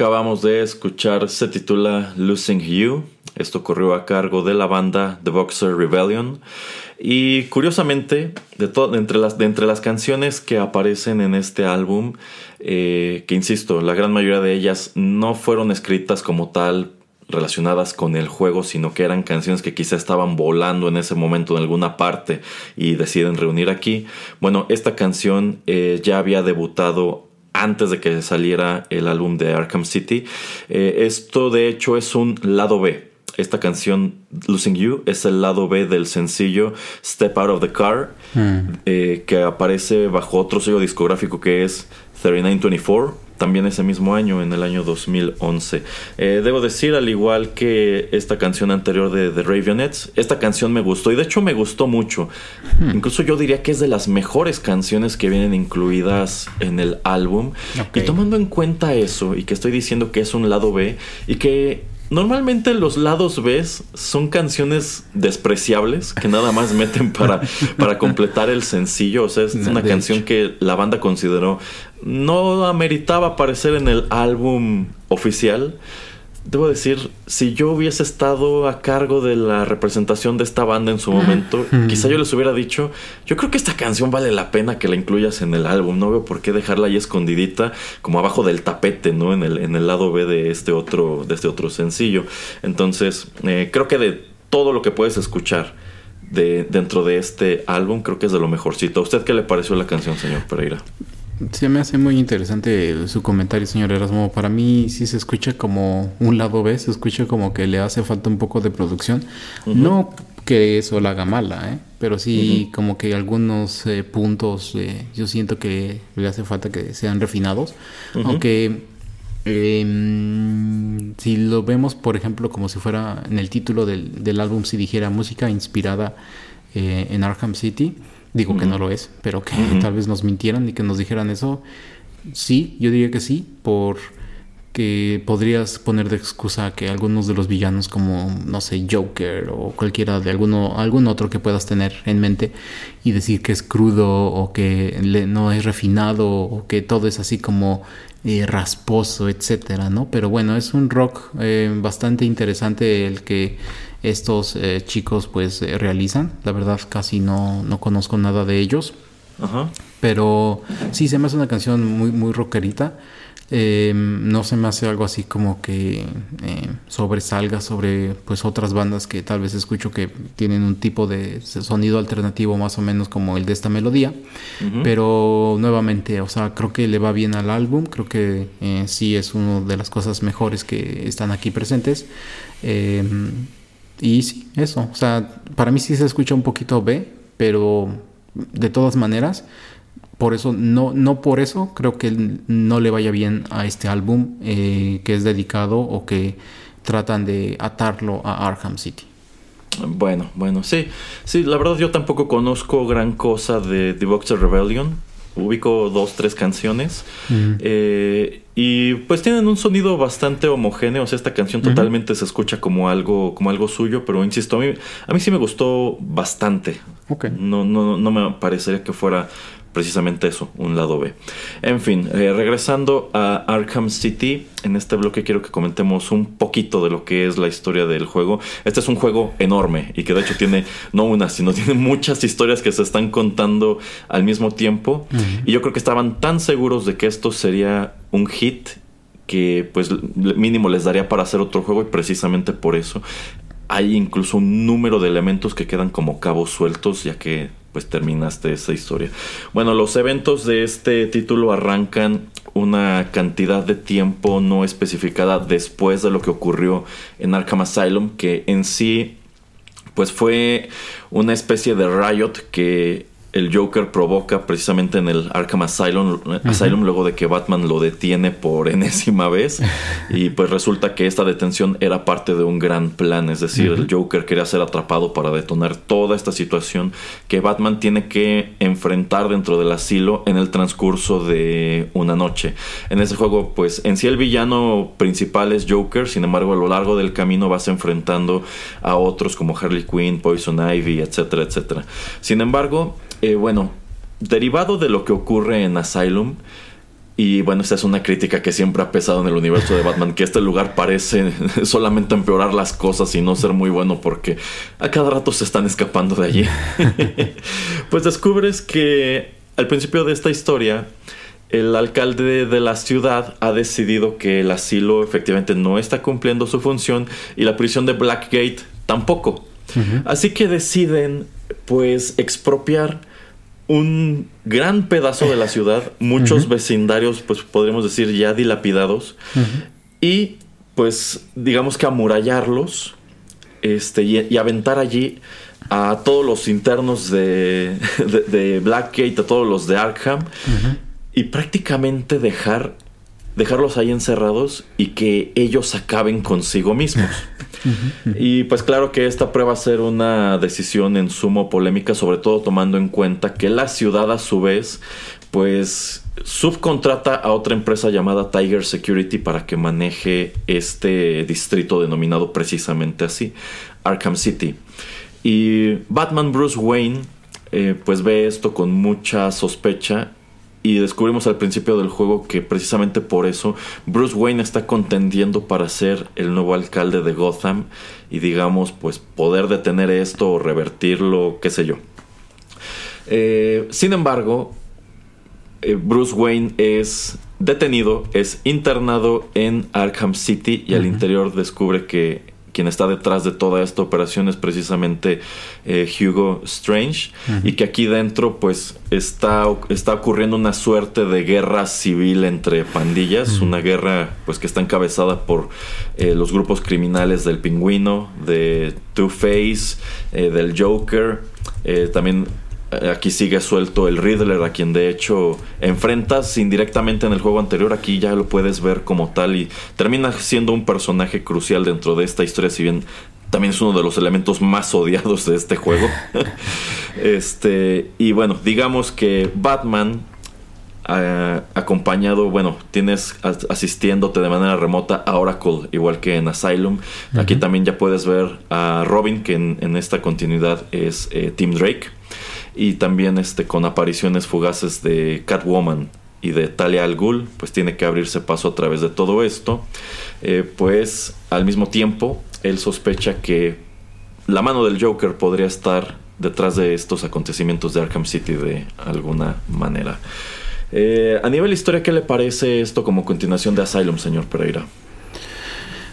Acabamos de escuchar se titula Losing You. Esto corrió a cargo de la banda The Boxer Rebellion. Y curiosamente, de, entre, las, de entre las canciones que aparecen en este álbum, eh, que insisto, la gran mayoría de ellas no fueron escritas como tal relacionadas con el juego, sino que eran canciones que quizá estaban volando en ese momento en alguna parte y deciden reunir aquí. Bueno, esta canción eh, ya había debutado antes de que saliera el álbum de Arkham City. Eh, esto de hecho es un lado B. Esta canción, Losing You, es el lado B del sencillo Step Out of the Car, hmm. eh, que aparece bajo otro sello discográfico que es 3924 también ese mismo año, en el año 2011. Eh, debo decir, al igual que esta canción anterior de The Ravionets, esta canción me gustó y de hecho me gustó mucho. Hmm. Incluso yo diría que es de las mejores canciones que vienen incluidas en el álbum. Y tomando en cuenta eso y que estoy diciendo que es un lado B y que Normalmente los lados B son canciones despreciables que nada más meten para, para completar el sencillo. O sea, es una canción que la banda consideró no ameritaba aparecer en el álbum oficial. Debo decir, si yo hubiese estado a cargo de la representación de esta banda en su momento, quizá yo les hubiera dicho, yo creo que esta canción vale la pena que la incluyas en el álbum, no veo por qué dejarla ahí escondidita como abajo del tapete, ¿no? En el, en el lado B de este otro, de este otro sencillo. Entonces, eh, creo que de todo lo que puedes escuchar de, dentro de este álbum, creo que es de lo mejorcito. ¿A usted qué le pareció la canción, señor Pereira? Se me hace muy interesante su comentario, señor Erasmo. Para mí sí se escucha como un lado B, se escucha como que le hace falta un poco de producción. No que eso la haga mala, ¿eh? pero sí como que algunos eh, puntos eh, yo siento que le hace falta que sean refinados. Aunque em, si lo vemos, por ejemplo, como si fuera en el título del, del álbum, si dijera música inspirada en Arkham City Digo que no lo es, pero que tal vez nos mintieran y que nos dijeran eso. Sí, yo diría que sí, por que podrías poner de excusa que algunos de los villanos como no sé Joker o cualquiera de alguno algún otro que puedas tener en mente y decir que es crudo o que no es refinado o que todo es así como eh, rasposo etcétera no pero bueno es un rock eh, bastante interesante el que estos eh, chicos pues eh, realizan. La verdad casi no, no conozco nada de ellos. Pero sí, se me hace una canción muy, muy rockerita. Em, no se me hace algo así como que eh, sobresalga sobre pues otras bandas que tal vez escucho que tienen un tipo de sonido alternativo más o menos como el de esta melodía pero nuevamente o sea creo que le va bien al álbum creo que sí es una de las cosas mejores que están aquí presentes eh, y sí, eso. O sea, para mí sí se escucha un poquito B, pero de todas maneras, por eso, no, no por eso creo que no le vaya bien a este álbum eh, que es dedicado o que tratan de atarlo a Arkham City. Bueno, bueno, sí, sí, la verdad yo tampoco conozco gran cosa de The Boxer Rebellion ubico dos, tres canciones. Eh, y pues tienen un sonido bastante homogéneo. O sea, esta canción totalmente se escucha como algo, como algo suyo, pero insisto, a mí, a mí sí me gustó bastante. No, no, no me parecería que fuera precisamente eso, un lado B. En fin, eh, regresando a Arkham City, en este bloque quiero que comentemos un poquito de lo que es la historia del juego. Este es un juego enorme y que de hecho tiene no una, sino tiene muchas historias que se están contando al mismo tiempo. Y yo creo que estaban tan seguros de que esto sería un hit que pues mínimo les daría para hacer otro juego y precisamente por eso hay incluso un número de elementos que quedan como cabos sueltos ya que pues terminaste esa historia. Bueno, los eventos de este título arrancan una cantidad de tiempo no especificada después de lo que ocurrió en Arkham Asylum, que en sí pues fue una especie de riot que el Joker provoca precisamente en el Arkham Asylum, Asylum luego de que Batman lo detiene por enésima vez y pues resulta que esta detención era parte de un gran plan, es decir, el Joker quería ser atrapado para detonar toda esta situación que Batman tiene que enfrentar dentro del asilo en el transcurso de una noche. En ese juego pues en sí el villano principal es Joker, sin embargo a lo largo del camino vas enfrentando a otros como Harley Quinn, Poison Ivy, etcétera, etcétera. Sin embargo, eh, bueno, derivado de lo que ocurre en Asylum, Y bueno, esta es una crítica que siempre ha pesado en el universo de Batman, que este lugar parece solamente empeorar las cosas y no ser muy bueno porque a cada rato se están escapando de allí. pues descubres que al principio de esta historia, el alcalde de la ciudad ha decidido que el asilo efectivamente no está cumpliendo su función y la prisión de Blackgate tampoco. Así que deciden pues expropiar un gran pedazo de la ciudad, muchos vecindarios, pues podríamos decir ya dilapidados, y pues digamos que amurallarlos este, y, aventar allí a todos los internos de, de, Blackgate, a todos los de Arkham, y prácticamente dejar dejarlos ahí encerrados y que ellos acaben consigo mismos. y pues claro que esta prueba a ser una decisión en sumo polémica, sobre todo tomando en cuenta que la ciudad a su vez pues subcontrata a otra empresa llamada Tiger Security para que maneje este distrito denominado precisamente así, Arkham City. Y Batman Bruce Wayne eh, pues ve esto con mucha sospecha y descubrimos al principio del juego que precisamente por eso Bruce Wayne está contendiendo para ser el nuevo alcalde de Gotham y digamos pues poder detener esto o revertirlo, qué sé yo. Eh, sin embargo, eh, Bruce Wayne es detenido, es internado en Arkham City y al interior descubre que quien está detrás de toda esta operación es precisamente eh, Hugo Strange y que aquí dentro pues está, está ocurriendo una suerte de guerra civil entre pandillas, una guerra pues que está encabezada por eh, los grupos criminales del pingüino, de Two-Face, eh, del Joker, también Aquí sigue suelto el Riddler, a quien de hecho enfrentas indirectamente en el juego anterior. Aquí ya lo puedes ver como tal y termina siendo un personaje crucial dentro de esta historia, si bien también es uno de los elementos más odiados de este juego. este, y bueno, digamos que Batman ah, acompañado, bueno, tienes asistiéndote de manera remota a Oracle, igual que en Asylum. Aquí también ya puedes ver a Robin, que en, esta continuidad es eh, Tim Drake y también este, con apariciones fugaces de Catwoman y de Talia al Ghul, pues tiene que abrirse paso a través de todo esto. Eh, pues al mismo tiempo, él sospecha que la mano del Joker podría estar detrás de estos acontecimientos de Arkham City de alguna manera. Eh, a nivel historia, ¿qué le parece esto como continuación de Asylum, señor Pereira?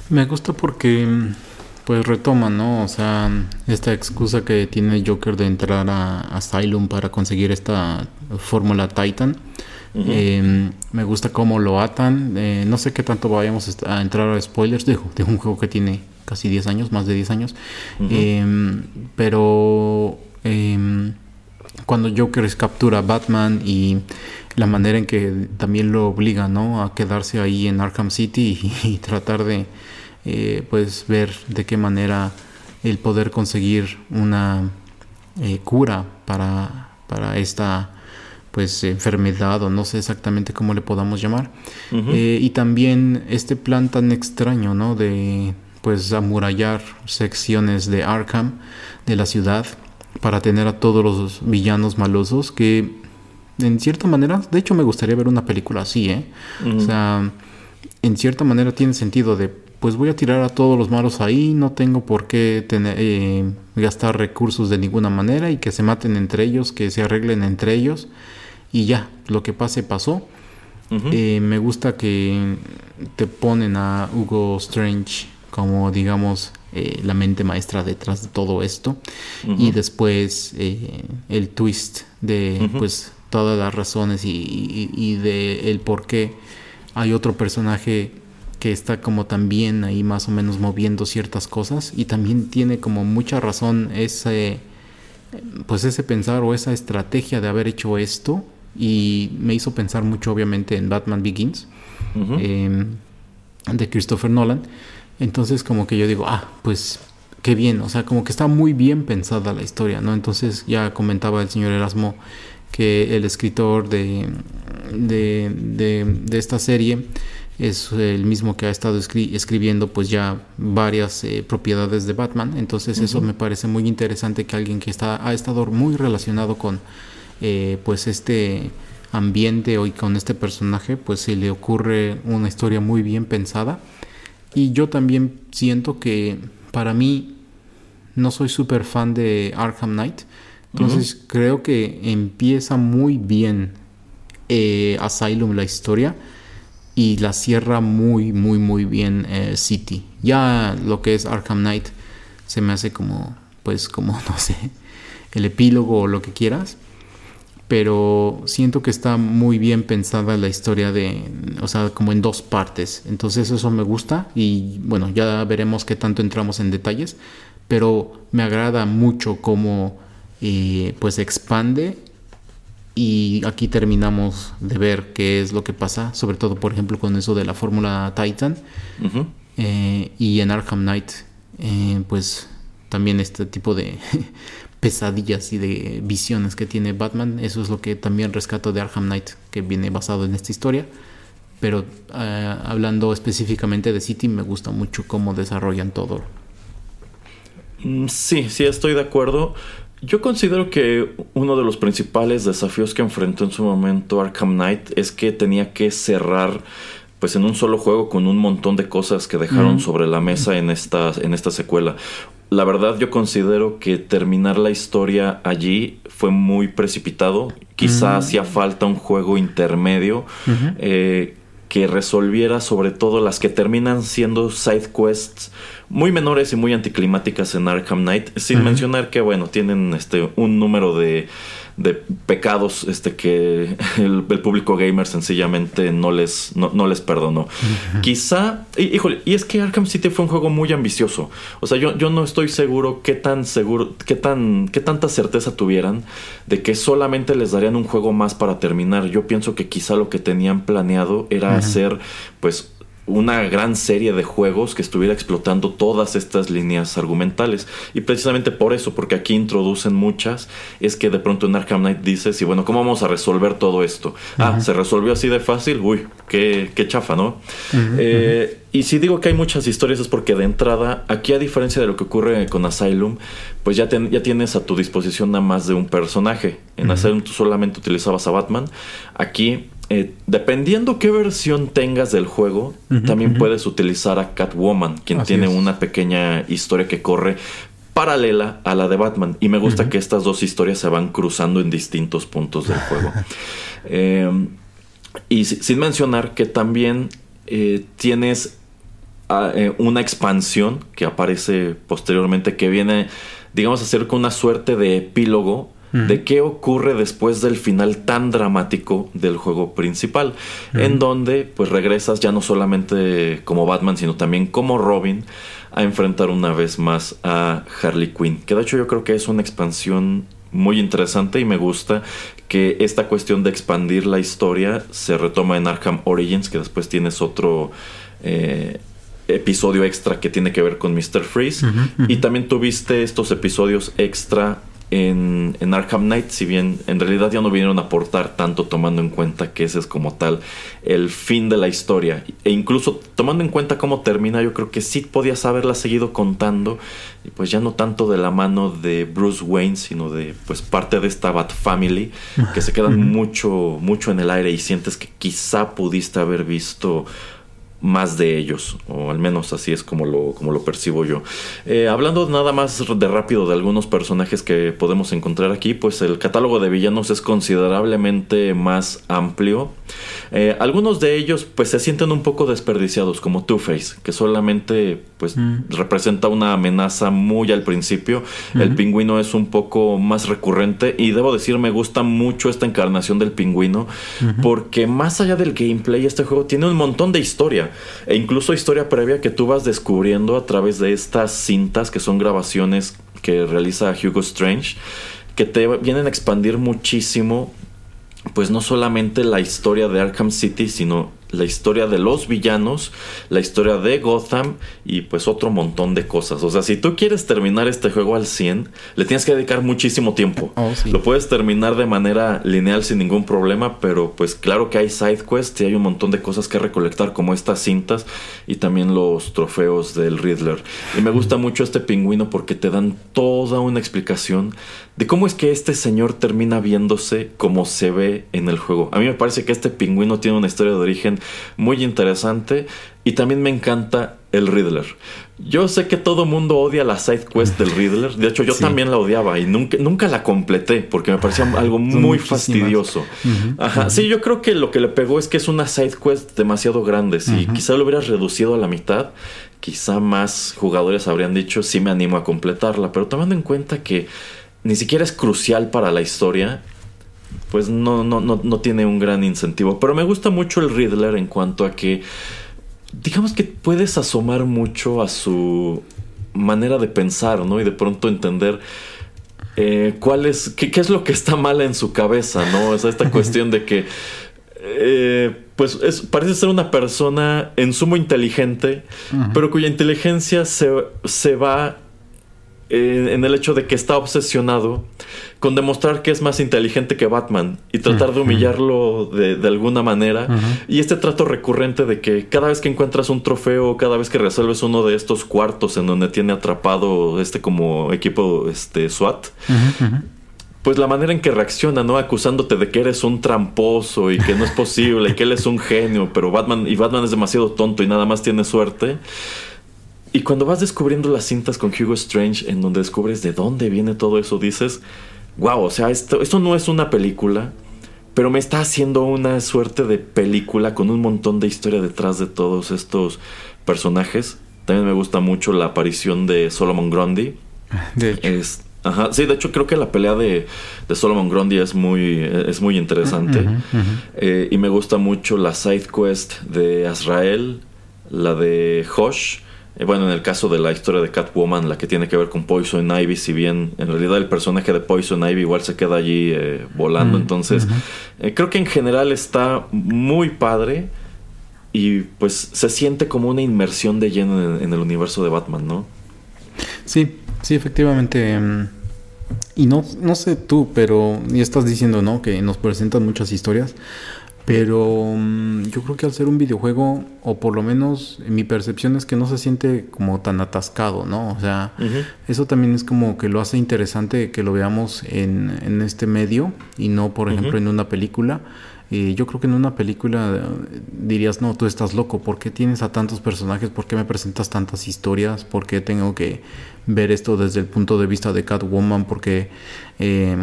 Me gusta porque pues retoma, ¿no? O sea, esta excusa que tiene Joker de entrar a Asylum para conseguir esta fórmula Titan. Em, me gusta cómo lo atan. Eh, no sé qué tanto vayamos a entrar a spoilers de, de, un juego que tiene casi 10 años, más de 10 años. Em, pero em, cuando Joker captura a Batman y la manera en que también lo obliga, ¿no? A quedarse ahí en Arkham City y tratar de eh, pues ver de qué manera el poder conseguir una eh, cura para, para esta pues enfermedad o no sé exactamente cómo le podamos llamar. Eh, y también este plan tan extraño no de pues amurallar secciones de Arkham de la ciudad para tener a todos los villanos malosos que en cierta manera de hecho me gustaría ver una película así eh o sea en cierta manera tiene sentido de pues voy a tirar a todos los malos ahí, no tengo por qué tener, eh, gastar recursos de ninguna manera y que se maten entre ellos, que se arreglen entre ellos. Y ya, lo que pase pasó. Eh, me gusta que te ponen a Hugo Strange como digamos eh, la mente maestra detrás de todo esto. Y después el twist de pues todas las razones y, y, y de el por qué hay otro personaje que está como también ahí más o menos moviendo ciertas cosas y también tiene como mucha razón ese pues ese pensar o esa estrategia de haber hecho esto y me hizo pensar mucho obviamente en Batman Begins em, de Christopher Nolan. Entonces como que yo digo ah pues qué bien o sea como que está muy bien pensada la historia no entonces ya comentaba el señor Erasmo que el escritor de, de, de esta serie es el mismo que ha estado escribiendo pues ya varias eh, propiedades de Batman entonces eso me parece muy interesante que alguien que está ha estado muy relacionado con eh, pues este ambiente hoy con este personaje, pues se le ocurre una historia muy bien pensada. Y yo también siento que para mí no soy súper fan de Arkham Knight. Entonces creo que empieza muy bien eh, Asylum la historia y la cierra muy, muy, muy bien eh, City. Ya lo que es Arkham Knight se me hace como, pues como, no sé, el epílogo o lo que quieras. Pero siento que está muy bien pensada la historia de, o sea, como en dos partes. Entonces eso me gusta y bueno, ya veremos qué tanto entramos en detalles. Pero me agrada mucho cómo eh, pues expande y aquí terminamos de ver qué es lo que pasa, sobre todo por ejemplo con eso de la fórmula Titan eh, y en Arkham Knight eh, pues también este tipo de pesadillas y de visiones que tiene Batman, eso es lo que también rescato de Arkham Knight que viene basado en esta historia. Pero hablando específicamente de City, me gusta mucho cómo desarrollan todo. Mm, sí, sí, estoy de acuerdo. Yo considero que uno de los principales desafíos que enfrentó en su momento Arkham Knight es que tenía que cerrar pues en un solo juego con un montón de cosas que dejaron sobre la mesa en esta, en esta secuela. La verdad yo considero que terminar la historia allí fue muy precipitado. Quizá hacía falta un juego intermedio eh, que resolviera sobre todo las que terminan siendo side quests muy menores y muy anticlimáticas en Arkham Knight, sin mencionar que, bueno, tienen este un número de, de pecados este que el, público gamer sencillamente no les, no, les perdonó. Quizá, y, híjole, y es que Arkham City fue un juego muy ambicioso. O sea, yo, yo no estoy seguro qué tan seguro, qué tan, qué tanta certeza tuvieran de que solamente les darían un juego más para terminar. Yo pienso que quizá lo que tenían planeado era hacer, pues, una gran serie de juegos que estuviera explotando todas estas líneas argumentales. Y precisamente por eso, porque aquí introducen muchas, es que de pronto en Arkham Knight dices, y bueno, ¿cómo vamos a resolver todo esto? Ah, se resolvió así de fácil, uy, qué, qué chafa, ¿no? Eh, y si digo que hay muchas historias es porque de entrada, aquí a diferencia de lo que ocurre con Asylum, pues ya, ya tienes a tu disposición nada más de un personaje. En Asylum tú solamente utilizabas a Batman. Aquí eh, dependiendo qué versión tengas del juego, también puedes utilizar a Catwoman, quien tiene una pequeña historia que corre paralela a la de Batman. Y me gusta que estas dos historias se van cruzando en distintos puntos del juego. Em, y sin mencionar que también eh, tienes ah, eh, una expansión que aparece posteriormente que viene, digamos, a ser con una suerte de epílogo de qué ocurre después del final tan dramático del juego principal, en donde pues regresas ya no solamente como Batman, sino también como Robin a enfrentar una vez más a Harley Quinn, que de hecho yo creo que es una expansión muy interesante y me gusta que esta cuestión de expandir la historia se retoma en Arkham Origins, que después tienes otro eh, episodio extra que tiene que ver con Mr. Freeze. Y también tuviste estos episodios extra en, en, Arkham Knight, si bien en realidad ya no vinieron a aportar tanto tomando en cuenta que ese es como tal el fin de la historia. E incluso tomando en cuenta cómo termina, yo creo que sí podías haberla seguido contando, y pues ya no tanto de la mano de Bruce Wayne, sino de pues parte de esta Bat Family, que se quedan mucho, mucho en el aire y sientes que quizá pudiste haber visto más de ellos, o al menos así es como lo, como lo percibo yo. Eh, hablando nada más de rápido de algunos personajes que podemos encontrar aquí, pues el catálogo de villanos es considerablemente más amplio. Eh, algunos de ellos pues se sienten un poco desperdiciados, como Two-Face, que solamente pues mm. representa una amenaza muy al principio. El pingüino es un poco más recurrente y debo decir me gusta mucho esta encarnación del pingüino, porque más allá del gameplay, este juego tiene un montón de historia e incluso historia previa que tú vas descubriendo a través de estas cintas que son grabaciones que realiza Hugo Strange, que te vienen a expandir muchísimo, pues no solamente la historia de Arkham City, sino la historia de los villanos, la historia de Gotham y pues otro montón de cosas. O sea, si tú quieres terminar este juego al 100, le tienes que dedicar muchísimo tiempo. Oh, sí. Lo puedes terminar de manera lineal sin ningún problema, pero pues claro que hay side quests y hay un montón de cosas que recolectar como estas cintas y también los trofeos del Riddler. Y me gusta mucho este pingüino porque te dan toda una explicación de cómo es que este señor termina viéndose como se ve en el juego. A mí me parece que este pingüino tiene una historia de origen muy interesante y también me encanta el Riddler. Yo sé que todo mundo odia la side quest del Riddler. De hecho, yo Sí. también la odiaba y nunca, nunca la completé porque me parecía algo Son muy fastidioso. Ajá. Sí, yo creo que lo que le pegó es que es una side quest demasiado grande. Si quizá lo hubieras reducido a la mitad, quizá más jugadores habrían dicho, sí me animo a completarla. Pero tomando en cuenta que ni siquiera es crucial para la historia, pues no, no, no, no tiene un gran incentivo. Pero me gusta mucho el Riddler en cuanto a que, digamos que puedes asomar mucho a su manera de pensar, ¿no? Y de pronto entender eh, cuál es, qué, qué es lo que está mal en su cabeza, ¿no? O sea, esta cuestión de que, eh, pues es, parece ser una persona en sumo inteligente, pero cuya inteligencia se, se va eh, en el hecho de que está obsesionado con demostrar que es más inteligente que Batman y tratar de humillarlo de, de alguna manera. Y este trato recurrente de que cada vez que encuentras un trofeo, cada vez que resuelves uno de estos cuartos en donde tiene atrapado este como equipo este, SWAT, pues la manera en que reacciona, ¿no? Acusándote de que eres un tramposo y que no es posible y que él es un genio, pero Batman y Batman es demasiado tonto y nada más tiene suerte. Y cuando vas descubriendo las cintas con Hugo Strange, en donde descubres de dónde viene todo eso, dices, wow, o sea, esto, esto no es una película, pero me está haciendo una suerte de película con un montón de historia detrás de todos estos personajes. También me gusta mucho la aparición de Solomon Grundy. De hecho. Es, ajá, sí, de hecho creo que la pelea de, de Solomon Grundy es muy, es muy interesante. Eh, y me gusta mucho la side quest de Azrael, la de Hosh. Eh, bueno, en el caso de la historia de Catwoman, la que tiene que ver con Poison Ivy, si bien en realidad el personaje de Poison Ivy igual se queda allí eh, volando. Entonces, eh, creo que en general está muy padre y pues se siente como una inmersión de lleno en, en el universo de Batman, ¿no? Sí, sí, efectivamente. mm, Y no, no sé tú, pero ya estás diciendo, ¿no? Que nos presentan muchas historias. Pero mm, yo creo que al ser un videojuego, o por lo menos mi percepción es que no se siente como tan atascado, ¿no? O sea, eso también es como que lo hace interesante que lo veamos en, en este medio y no, por ejemplo, en una película. Eh, yo creo que en una película eh, dirías, no, tú estás loco, ¿por qué tienes a tantos personajes? ¿Por qué me presentas tantas historias? ¿Por qué tengo que ver esto desde el punto de vista de Catwoman? Porque eh,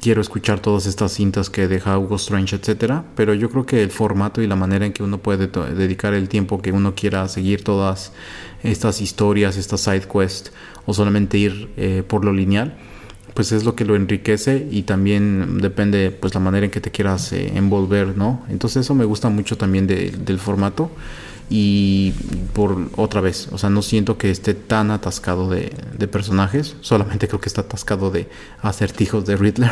quiero escuchar todas estas cintas que deja Hugo Strange, etcétera. Pero yo creo que el formato y la manera en que uno puede dedicar el tiempo que uno quiera a seguir todas estas historias, estas side quests, o solamente ir eh, por lo lineal pues es lo que lo enriquece y también depende pues la manera en que te quieras eh, envolver, ¿no? Entonces eso me gusta mucho también de- del formato y por otra vez, o sea, no siento que esté tan atascado de, de personajes, solamente creo que está atascado de acertijos de Riddler,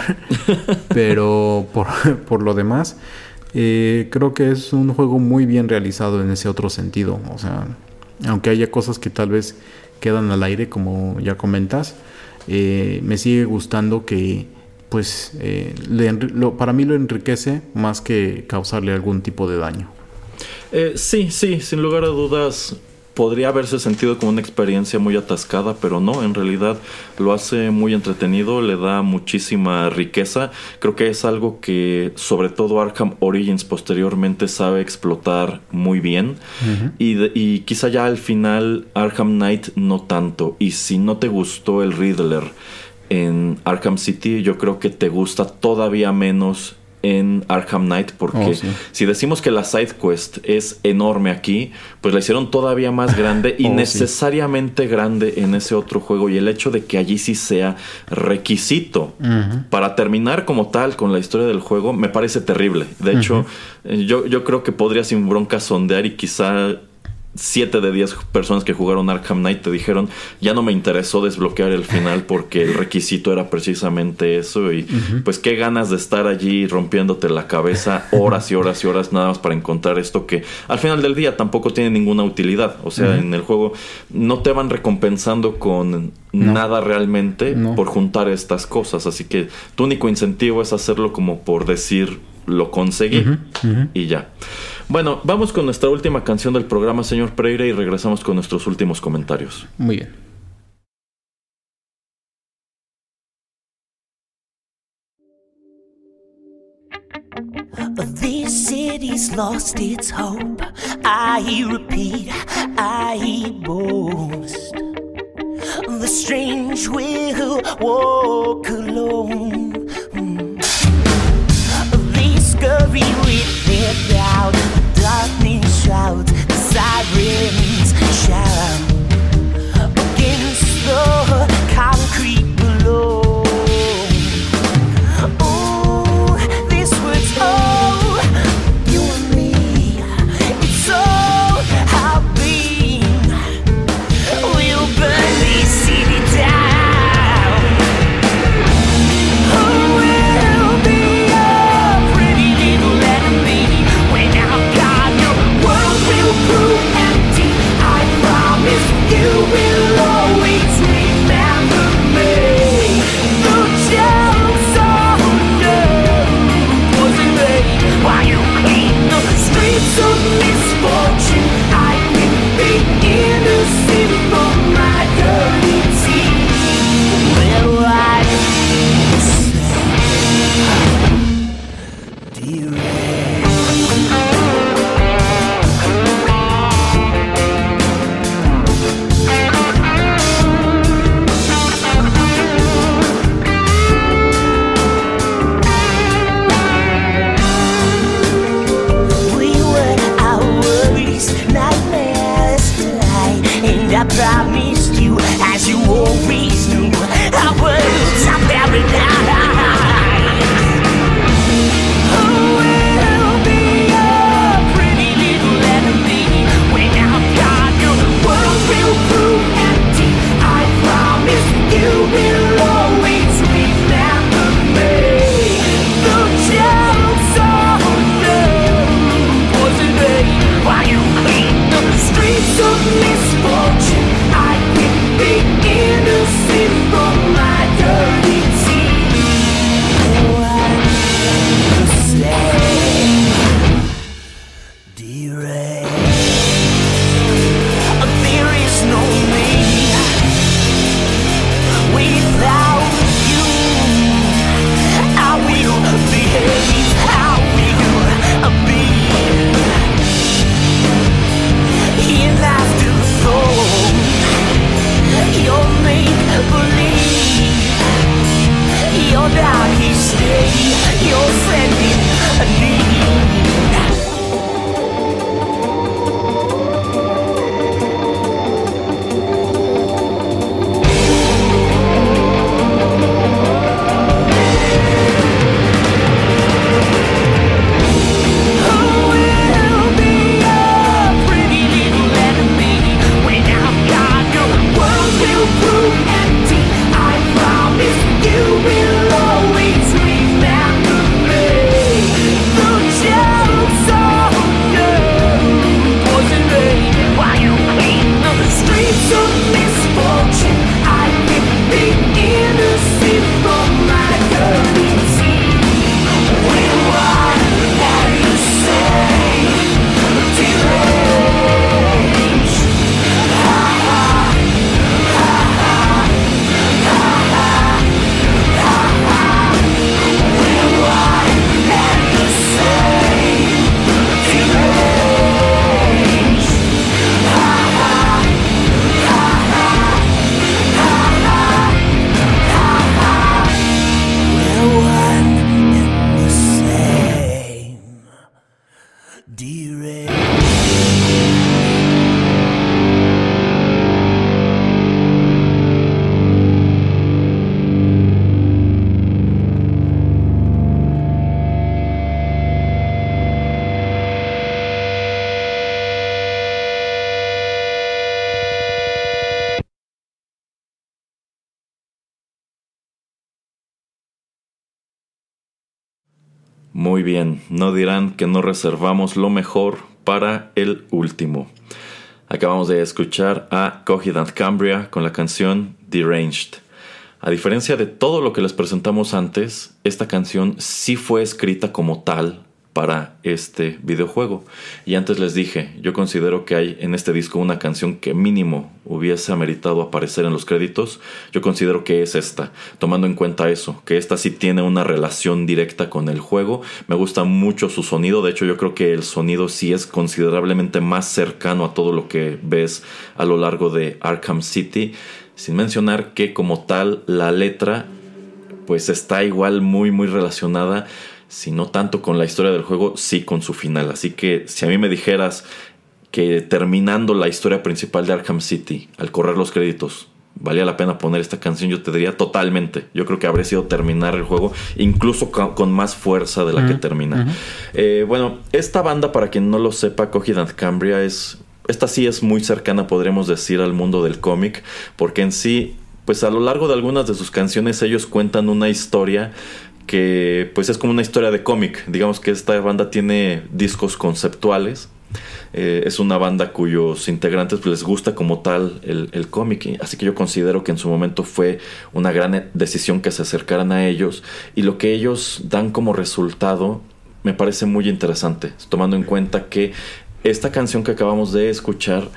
pero por, por lo demás, eh, creo que es un juego muy bien realizado en ese otro sentido, o sea, aunque haya cosas que tal vez quedan al aire, como ya comentas, eh, me sigue gustando que pues eh, le lo- para mí lo enriquece más que causarle algún tipo de daño. Eh, sí, sí, sin lugar a dudas podría haberse sentido como una experiencia muy atascada, pero no, en realidad lo hace muy entretenido, le da muchísima riqueza. Creo que es algo que sobre todo Arkham Origins posteriormente sabe explotar muy bien. y, de- y quizá ya al final Arkham Knight no tanto. Y si no te gustó el Riddler en Arkham City, yo creo que te gusta todavía menos en Arkham Knight porque Oh, sí. si decimos que la side quest es enorme aquí, pues la hicieron todavía más grande y Oh, sí. necesariamente grande en ese otro juego y el hecho de que allí sí sea requisito para terminar como tal con la historia del juego me parece terrible. De hecho, eh, yo, yo creo que podría sin bronca sondear y quizá 7 de 10 personas que jugaron Arkham Knight te dijeron, ya no me interesó desbloquear el final porque el requisito era precisamente eso y pues qué ganas de estar allí rompiéndote la cabeza horas y horas y horas nada más para encontrar esto que al final del día tampoco tiene ninguna utilidad. O sea, en el juego no te van recompensando con nada realmente por juntar estas cosas. Así que tu único incentivo es hacerlo como por decir lo conseguí y ya. Bueno, vamos con nuestra última canción del programa, señor Pereira, y regresamos con nuestros últimos comentarios. Muy bien. This city's lost its hope. I repeat, I boast. The strange will walk alone. They scurry with their doubt. The sirens shout. Against the Muy bien, no dirán que no reservamos lo mejor para el último. Acabamos de escuchar a Coheed and Cambria con la canción Deranged. A diferencia de todo lo que les presentamos antes, esta canción sí fue escrita como tal para este videojuego. Y antes les dije, yo considero que hay en este disco una canción que mínimo hubiese ameritado aparecer en los créditos. Yo considero que es esta, tomando en cuenta eso, que esta sí tiene una relación directa con el juego. Me gusta mucho su sonido, de hecho yo creo que el sonido sí es considerablemente más cercano a todo lo que ves a lo largo de Arkham City. Sin mencionar que como tal la letra pues está igual muy muy relacionada si no tanto con la historia del juego, sí con su final. Así que si a mí me dijeras que terminando la historia principal de Arkham City, al correr los créditos, valía la pena poner esta canción, yo te diría totalmente. Yo creo que habría sido terminar el juego, incluso con, más fuerza de la que termina. Eh, bueno, esta banda, para quien no lo sepa, Coheed and Cambria es. Esta sí es muy cercana, podríamos decir, al mundo del cómic, porque en sí pues a lo largo de algunas de sus canciones ellos cuentan una historia que pues es como una historia de cómic. Digamos que esta banda tiene discos conceptuales. Eh, es una banda cuyos integrantes pues, les gusta como tal el, el cómic. Así que yo considero que en su momento fue una gran decisión que se acercaran a ellos. Y lo que ellos dan como resultado me parece muy interesante. Tomando en cuenta que esta canción que acabamos de escuchar,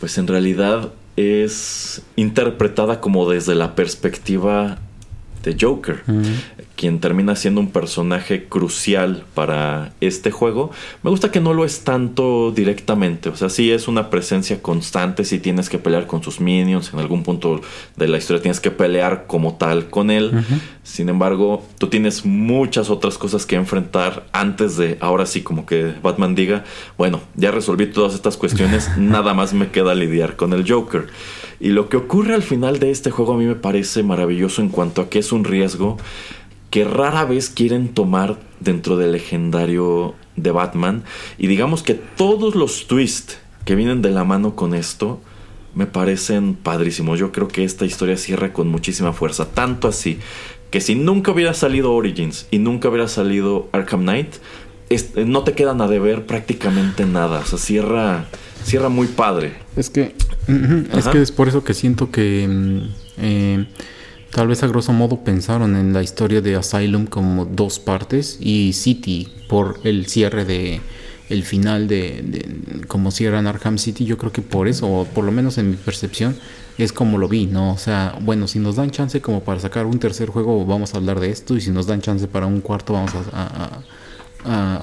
pues en realidad es interpretada como desde la perspectiva de Joker quien termina siendo un personaje crucial para este juego. Me gusta que no lo es tanto directamente, o sea, sí es una presencia constante, si tienes que pelear con sus minions, en algún punto de la historia tienes que pelear como tal con él. Sin embargo, tú tienes muchas otras cosas que enfrentar antes de, ahora sí, como que Batman diga, bueno, ya resolví todas estas cuestiones, nada más me queda lidiar con el Joker. Y lo que ocurre al final de este juego a mí me parece maravilloso en cuanto a que es un riesgo que rara vez quieren tomar dentro del legendario de Batman. Y digamos que todos los twists que vienen de la mano con esto me parecen padrísimos. Yo creo que esta historia cierra con muchísima fuerza. Tanto así que si nunca hubiera salido Origins y nunca hubiera salido Arkham Knight, no te quedan a deber prácticamente nada. O sea, cierra, cierra muy padre. Es que, es que es por eso que siento que... Mm, eh, Tal vez a grosso modo pensaron en la historia de Asylum como dos partes y City por el cierre de el final de, de como cierran Arkham City, yo creo que por eso, o por lo menos en mi percepción, es como lo vi, ¿no? O sea, bueno, si nos dan chance como para sacar un tercer juego, vamos a hablar de esto, y si nos dan chance para un cuarto, vamos a, a,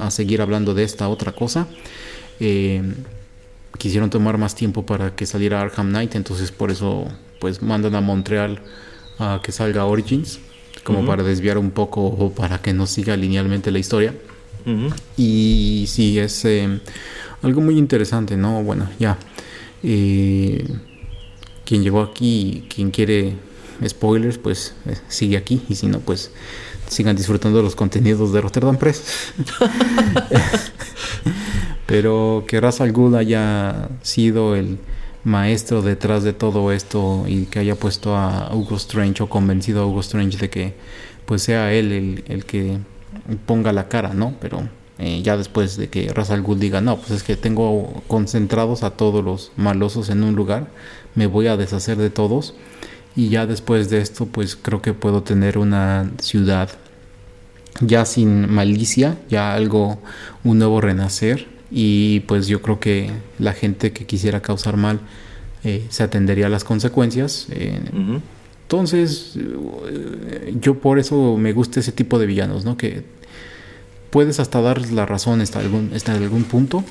seguir hablando de esta otra cosa. Eh, quisieron tomar más tiempo para que saliera Arkham Knight, entonces por eso pues mandan a Montreal a que salga Origins, como para desviar un poco o para que no siga linealmente la historia. Y sí, es eh, algo muy interesante, ¿no? Bueno, ya. Eh, quien llegó aquí, quien quiere spoilers, pues eh, sigue aquí. Y si no, pues sigan disfrutando los contenidos de Rotterdam Press. Pero que Ra's al Ghul haya sido el maestro detrás de todo esto y que haya puesto a Hugo Strange o convencido a Hugo Strange de que pues sea él el, que ponga la cara, ¿no? Pero eh, ya después de que Ra's al Ghul diga, no, pues es que tengo concentrados a todos los malosos en un lugar, me voy a deshacer de todos y ya después de esto pues creo que puedo tener una ciudad ya sin malicia, ya algo, un nuevo renacer y pues yo creo que la gente que quisiera causar mal eh, se atendería a las consecuencias. Eh, entonces, eh, yo por eso me gusta ese tipo de villanos, ¿no? Que puedes hasta darles la razón hasta algún, hasta algún punto.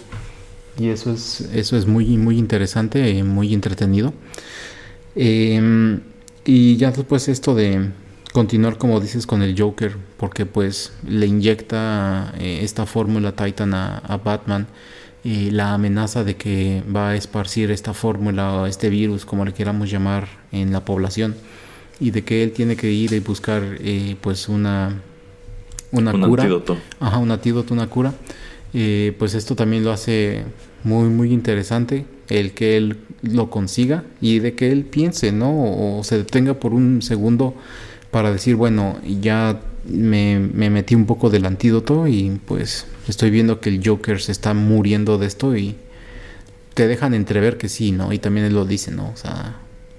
Y eso es, eso es muy, muy interesante, muy entretenido. Em, y ya después esto de continuar como dices con el Joker porque pues le inyecta eh, esta fórmula Titan a, Batman y la amenaza de que va a esparcir esta fórmula o este virus como le queramos llamar en la población y de que él tiene que ir y buscar eh, pues una una un cura antídoto. ajá un antídoto una cura eh, pues esto también lo hace muy muy interesante el que él lo consiga y de que él piense no o se detenga por un segundo para decir, bueno, ya me, me metí un poco del antídoto y pues estoy viendo que el Joker se está muriendo de esto y te dejan entrever que sí, ¿no? Y también él lo dice, ¿no? O sea,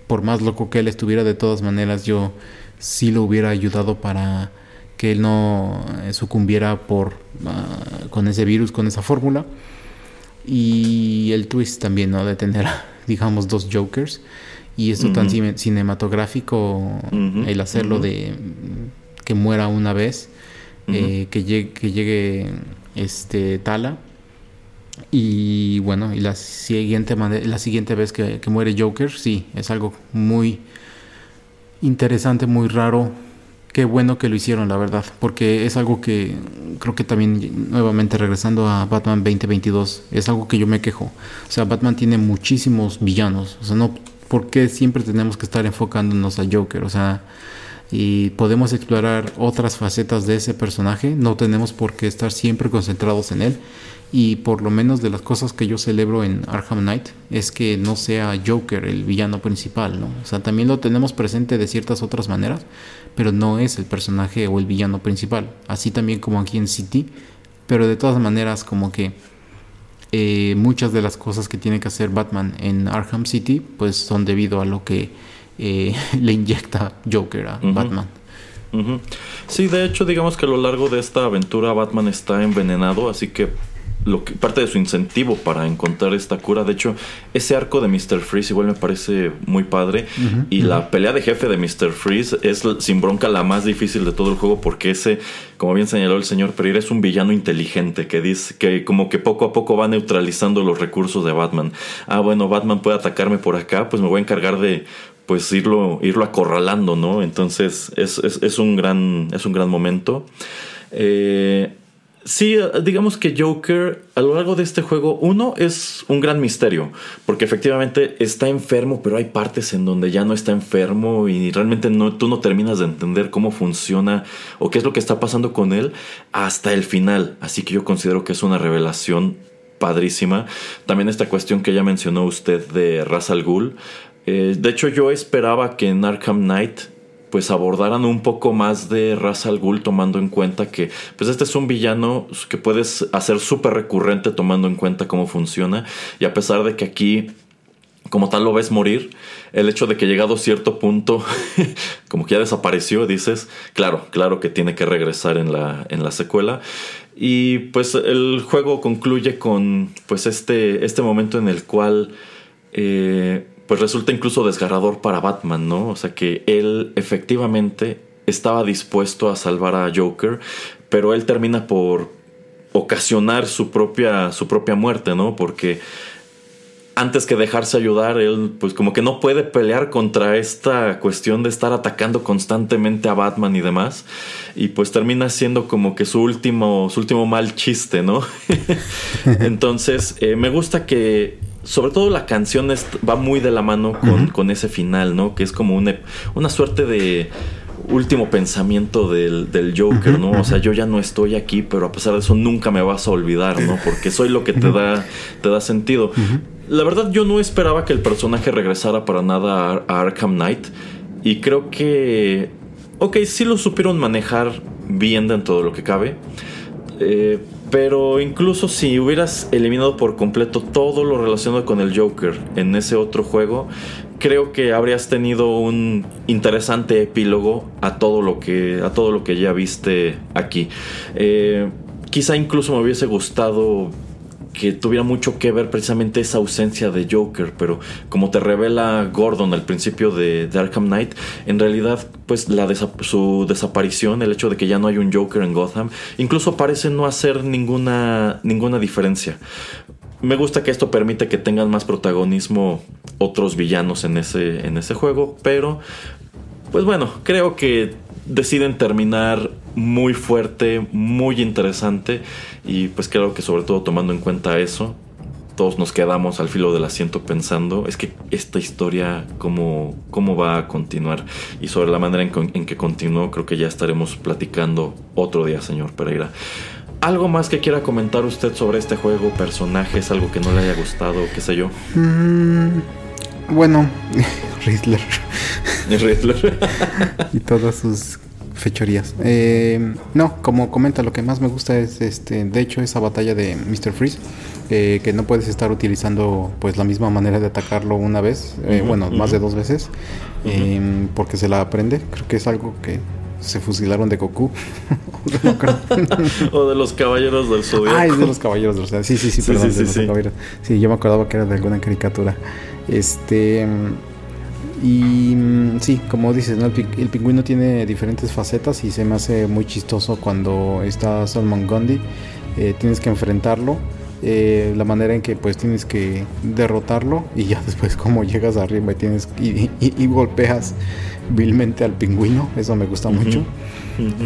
por más loco que él estuviera, de todas maneras yo sí lo hubiera ayudado para que él no eh, sucumbiera por ah, con ese virus, con esa fórmula. Y el twist también, ¿no? De tener, digamos, dos Jokers. Y esto tan cine- cinematográfico, el hacerlo de que muera una vez, eh, que, llegue, que llegue este Tala. Y bueno, y la siguiente, la siguiente vez que, que muere Joker, sí, es algo muy interesante, muy raro. Qué bueno que lo hicieron, la verdad, porque es algo que creo que también, nuevamente regresando a Batman 2022, es algo que yo me quejo. O sea, Batman tiene muchísimos villanos. O sea, no, ¿por qué siempre tenemos que estar enfocándonos a Joker? O sea, y podemos explorar otras facetas de ese personaje, no tenemos por qué estar siempre concentrados en él. Y por lo menos de las cosas que yo celebro en Arkham Knight es que no sea Joker el villano principal, ¿no? O sea, también lo tenemos presente de ciertas otras maneras, pero no es el personaje o el villano principal. Así también como aquí en City, pero de todas maneras como que eh, muchas de las cosas que tiene que hacer Batman en Arkham City pues son debido a lo que eh, le inyecta Joker a. Batman. Sí, de hecho, digamos que a lo largo de esta aventura Batman está envenenado, así que lo que parte de su incentivo para encontrar esta cura, de hecho, ese arco de Mr. Freeze igual me parece muy padre y la pelea de jefe de Mr. Freeze es sin bronca la más difícil de todo el juego porque ese, como bien señaló el señor Pereira, es un villano inteligente que dice que como que poco a poco va neutralizando los recursos de Batman. Ah, bueno, Batman puede atacarme por acá, pues me voy a encargar de pues irlo, irlo acorralando, ¿no? Entonces es, es, es un gran, es un gran momento. Eh, sí, digamos que Joker a lo largo de este juego, uno es un gran misterio, porque efectivamente está enfermo, pero hay partes en donde ya no está enfermo y realmente no, tú no terminas de entender cómo funciona o qué es lo que está pasando con él hasta el final. Así que yo considero que es una revelación padrísima. También esta cuestión que ya mencionó usted de Ra's al. Eh, de hecho, yo esperaba que en Arkham Knight pues abordaran un poco más de Ra's al Ghul tomando en cuenta que pues este es un villano que puedes hacer súper recurrente tomando en cuenta cómo funciona y a pesar de que aquí como tal lo ves morir, el hecho de que llegado a cierto punto, como que ya desapareció, dices, claro, claro que tiene que regresar en la, en la secuela. Y pues el juego concluye con pues este, este momento en el cual eh, pues resulta incluso desgarrador para Batman, ¿no? O sea que él efectivamente estaba dispuesto a salvar a Joker, pero él termina por ocasionar su propia, su propia muerte, ¿no? Porque antes que dejarse ayudar, él pues como que no puede pelear contra esta cuestión de estar atacando constantemente a Batman y demás. Y pues termina siendo como que su último, su último mal chiste, ¿no? Entonces, eh, me gusta que sobre todo la canción es- va muy de la mano con, con ese final, ¿no? Que es como una, una suerte de último pensamiento del, del Joker, ¿no? O sea, yo ya no estoy aquí, pero a pesar de eso nunca me vas a olvidar, ¿no? Porque soy lo que te da, te da sentido. La verdad, yo no esperaba que el personaje regresara para nada a, a Arkham Knight. Y creo que. Ok, sí lo supieron manejar bien dentro de lo que cabe. Eh, pero incluso si hubieras eliminado por completo todo lo relacionado con el Joker en ese otro juego, creo que habrías tenido un interesante epílogo a todo lo que, a todo lo que ya viste aquí. Eh, quizá incluso me hubiese gustado que tuviera mucho que ver precisamente esa ausencia de Joker, pero como te revela Gordon al principio de, de Arkham Knight, en realidad pues su desaparición, el hecho de que ya no hay un Joker en Gotham, incluso parece no hacer ninguna, ninguna diferencia. Me gusta que esto permite que tengan más protagonismo otros villanos en ese, en ese juego, pero pues bueno, creo que deciden terminar muy fuerte, muy interesante y pues creo que sobre todo tomando en cuenta eso, todos nos quedamos al filo del asiento pensando, es que esta historia, ¿cómo, cómo va a continuar? Y sobre la manera en, con- en que continuó, creo que ya estaremos platicando otro día, señor Pereira. ¿Algo más que quiera comentar usted sobre este juego, personajes, algo que no le haya gustado, qué sé yo? Mm, bueno, Riddler Riddler. y todas sus fechorías. Eh, no, como comenta, lo que más me gusta es, este, de hecho, esa batalla de Mr. Freeze, eh, que no puedes estar utilizando pues la misma manera de atacarlo una vez, eh, Ujú, bueno, más ujú. de dos veces, eh, porque se la aprende. Creo que es algo que se fusilaron de Goku. O de los caballeros del zodiaco. Ah, es de los caballeros de los Sí, sí, sí, Sí, perdón, sí, de los sí, sí. caballeros. Sí, yo me acordaba que era de alguna caricatura. Este. Y mm, sí, como dices, ¿no? el, pi- el pingüino tiene diferentes facetas y se me hace muy chistoso cuando está Solomon Gondi. Eh, tienes que enfrentarlo. eh, la manera en que pues tienes que derrotarlo y ya después como llegas arriba y tienes y, y- y golpeas vilmente al pingüino eso me gusta mucho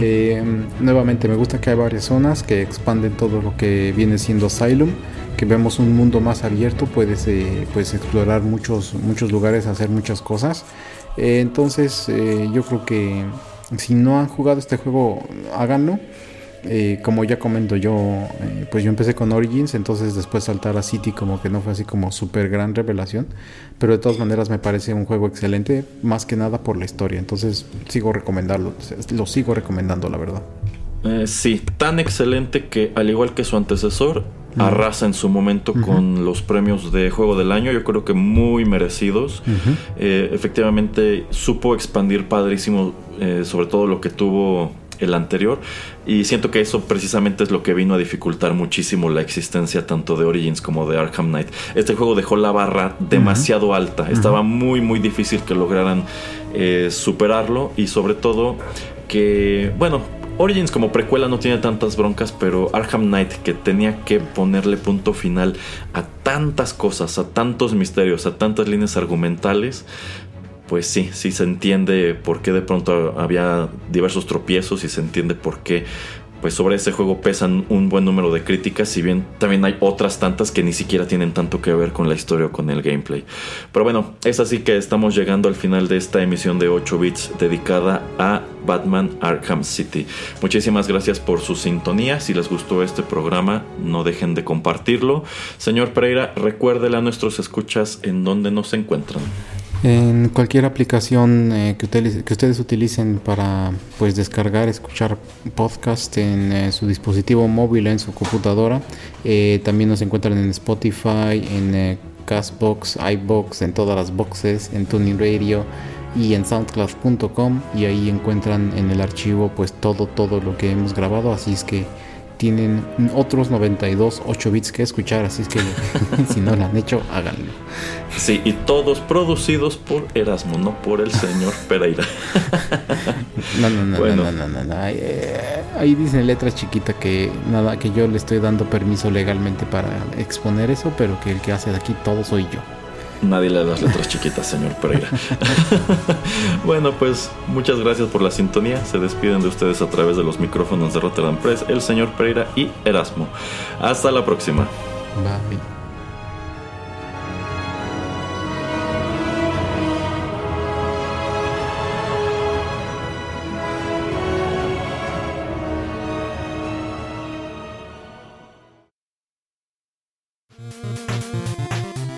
eh, nuevamente me gusta que hay varias zonas que expanden todo lo que viene siendo Asylum, que vemos un mundo más abierto, puedes eh, pues explorar muchos muchos lugares, hacer muchas cosas. Eh, entonces eh, yo creo que si no han jugado este juego, háganlo. Como ya comento yo, pues yo empecé con Origins, entonces después saltar a City como que no fue así como súper gran revelación, pero de todas maneras me parece un juego excelente, más que nada por la historia, entonces sigo recomendarlo, lo sigo recomendando la verdad. Sí, tan excelente que al igual que su antecesor, arrasa en su momento con los premios de juego del año, yo creo que muy merecidos. Eh, efectivamente supo expandir padrísimo eh, sobre todo lo que tuvo el anterior y siento que eso precisamente es lo que vino a dificultar muchísimo la existencia tanto de Origins como de Arkham Knight. Este juego dejó la barra demasiado alta, estaba muy muy difícil que lograran eh, superarlo y sobre todo que, bueno, Origins como precuela no tiene tantas broncas, pero Arkham Knight que tenía que ponerle punto final a tantas cosas, a tantos misterios, a tantas líneas argumentales, pues sí, sí se entiende por qué de pronto había diversos tropiezos y se entiende por qué pues sobre ese juego pesan un buen número de críticas, si bien también hay otras tantas que ni siquiera tienen tanto que ver con la historia o con el gameplay. Pero bueno, es así que estamos llegando al final de esta emisión de 8 bits dedicada a Batman Arkham City. Muchísimas gracias por su sintonía. Si les gustó este programa, no dejen de compartirlo. Señor Pereira, recuérdele a nuestros escuchas en dónde nos encuentran. En cualquier aplicación eh, que, ustedes, utilicen para pues descargar, escuchar podcast en eh, su dispositivo móvil, en su computadora, eh, también nos encuentran en Spotify, en eh, Castbox, iBox, en todas las boxes, en Tuning Radio y en SoundCloud.com y ahí encuentran en el archivo pues todo todo lo que hemos grabado, así es que tienen otros 92 8 bits que escuchar, así es que si no lo han hecho, háganlo. Sí, y todos producidos por Erasmo, no por el señor Pereira. No, no, no, Bueno. no, no, no, no. Ahí, eh, ahí dice en letra chiquita que nada, que yo le estoy dando permiso legalmente para exponer eso, pero que el que hace de aquí todo soy yo. Nadie le da las letras chiquitas, señor Pereira. bueno, pues muchas gracias por la sintonía. Se despiden de ustedes a través de los micrófonos de Rotterdam Press, el señor Pereira y Erasmo. Hasta la próxima. Bye.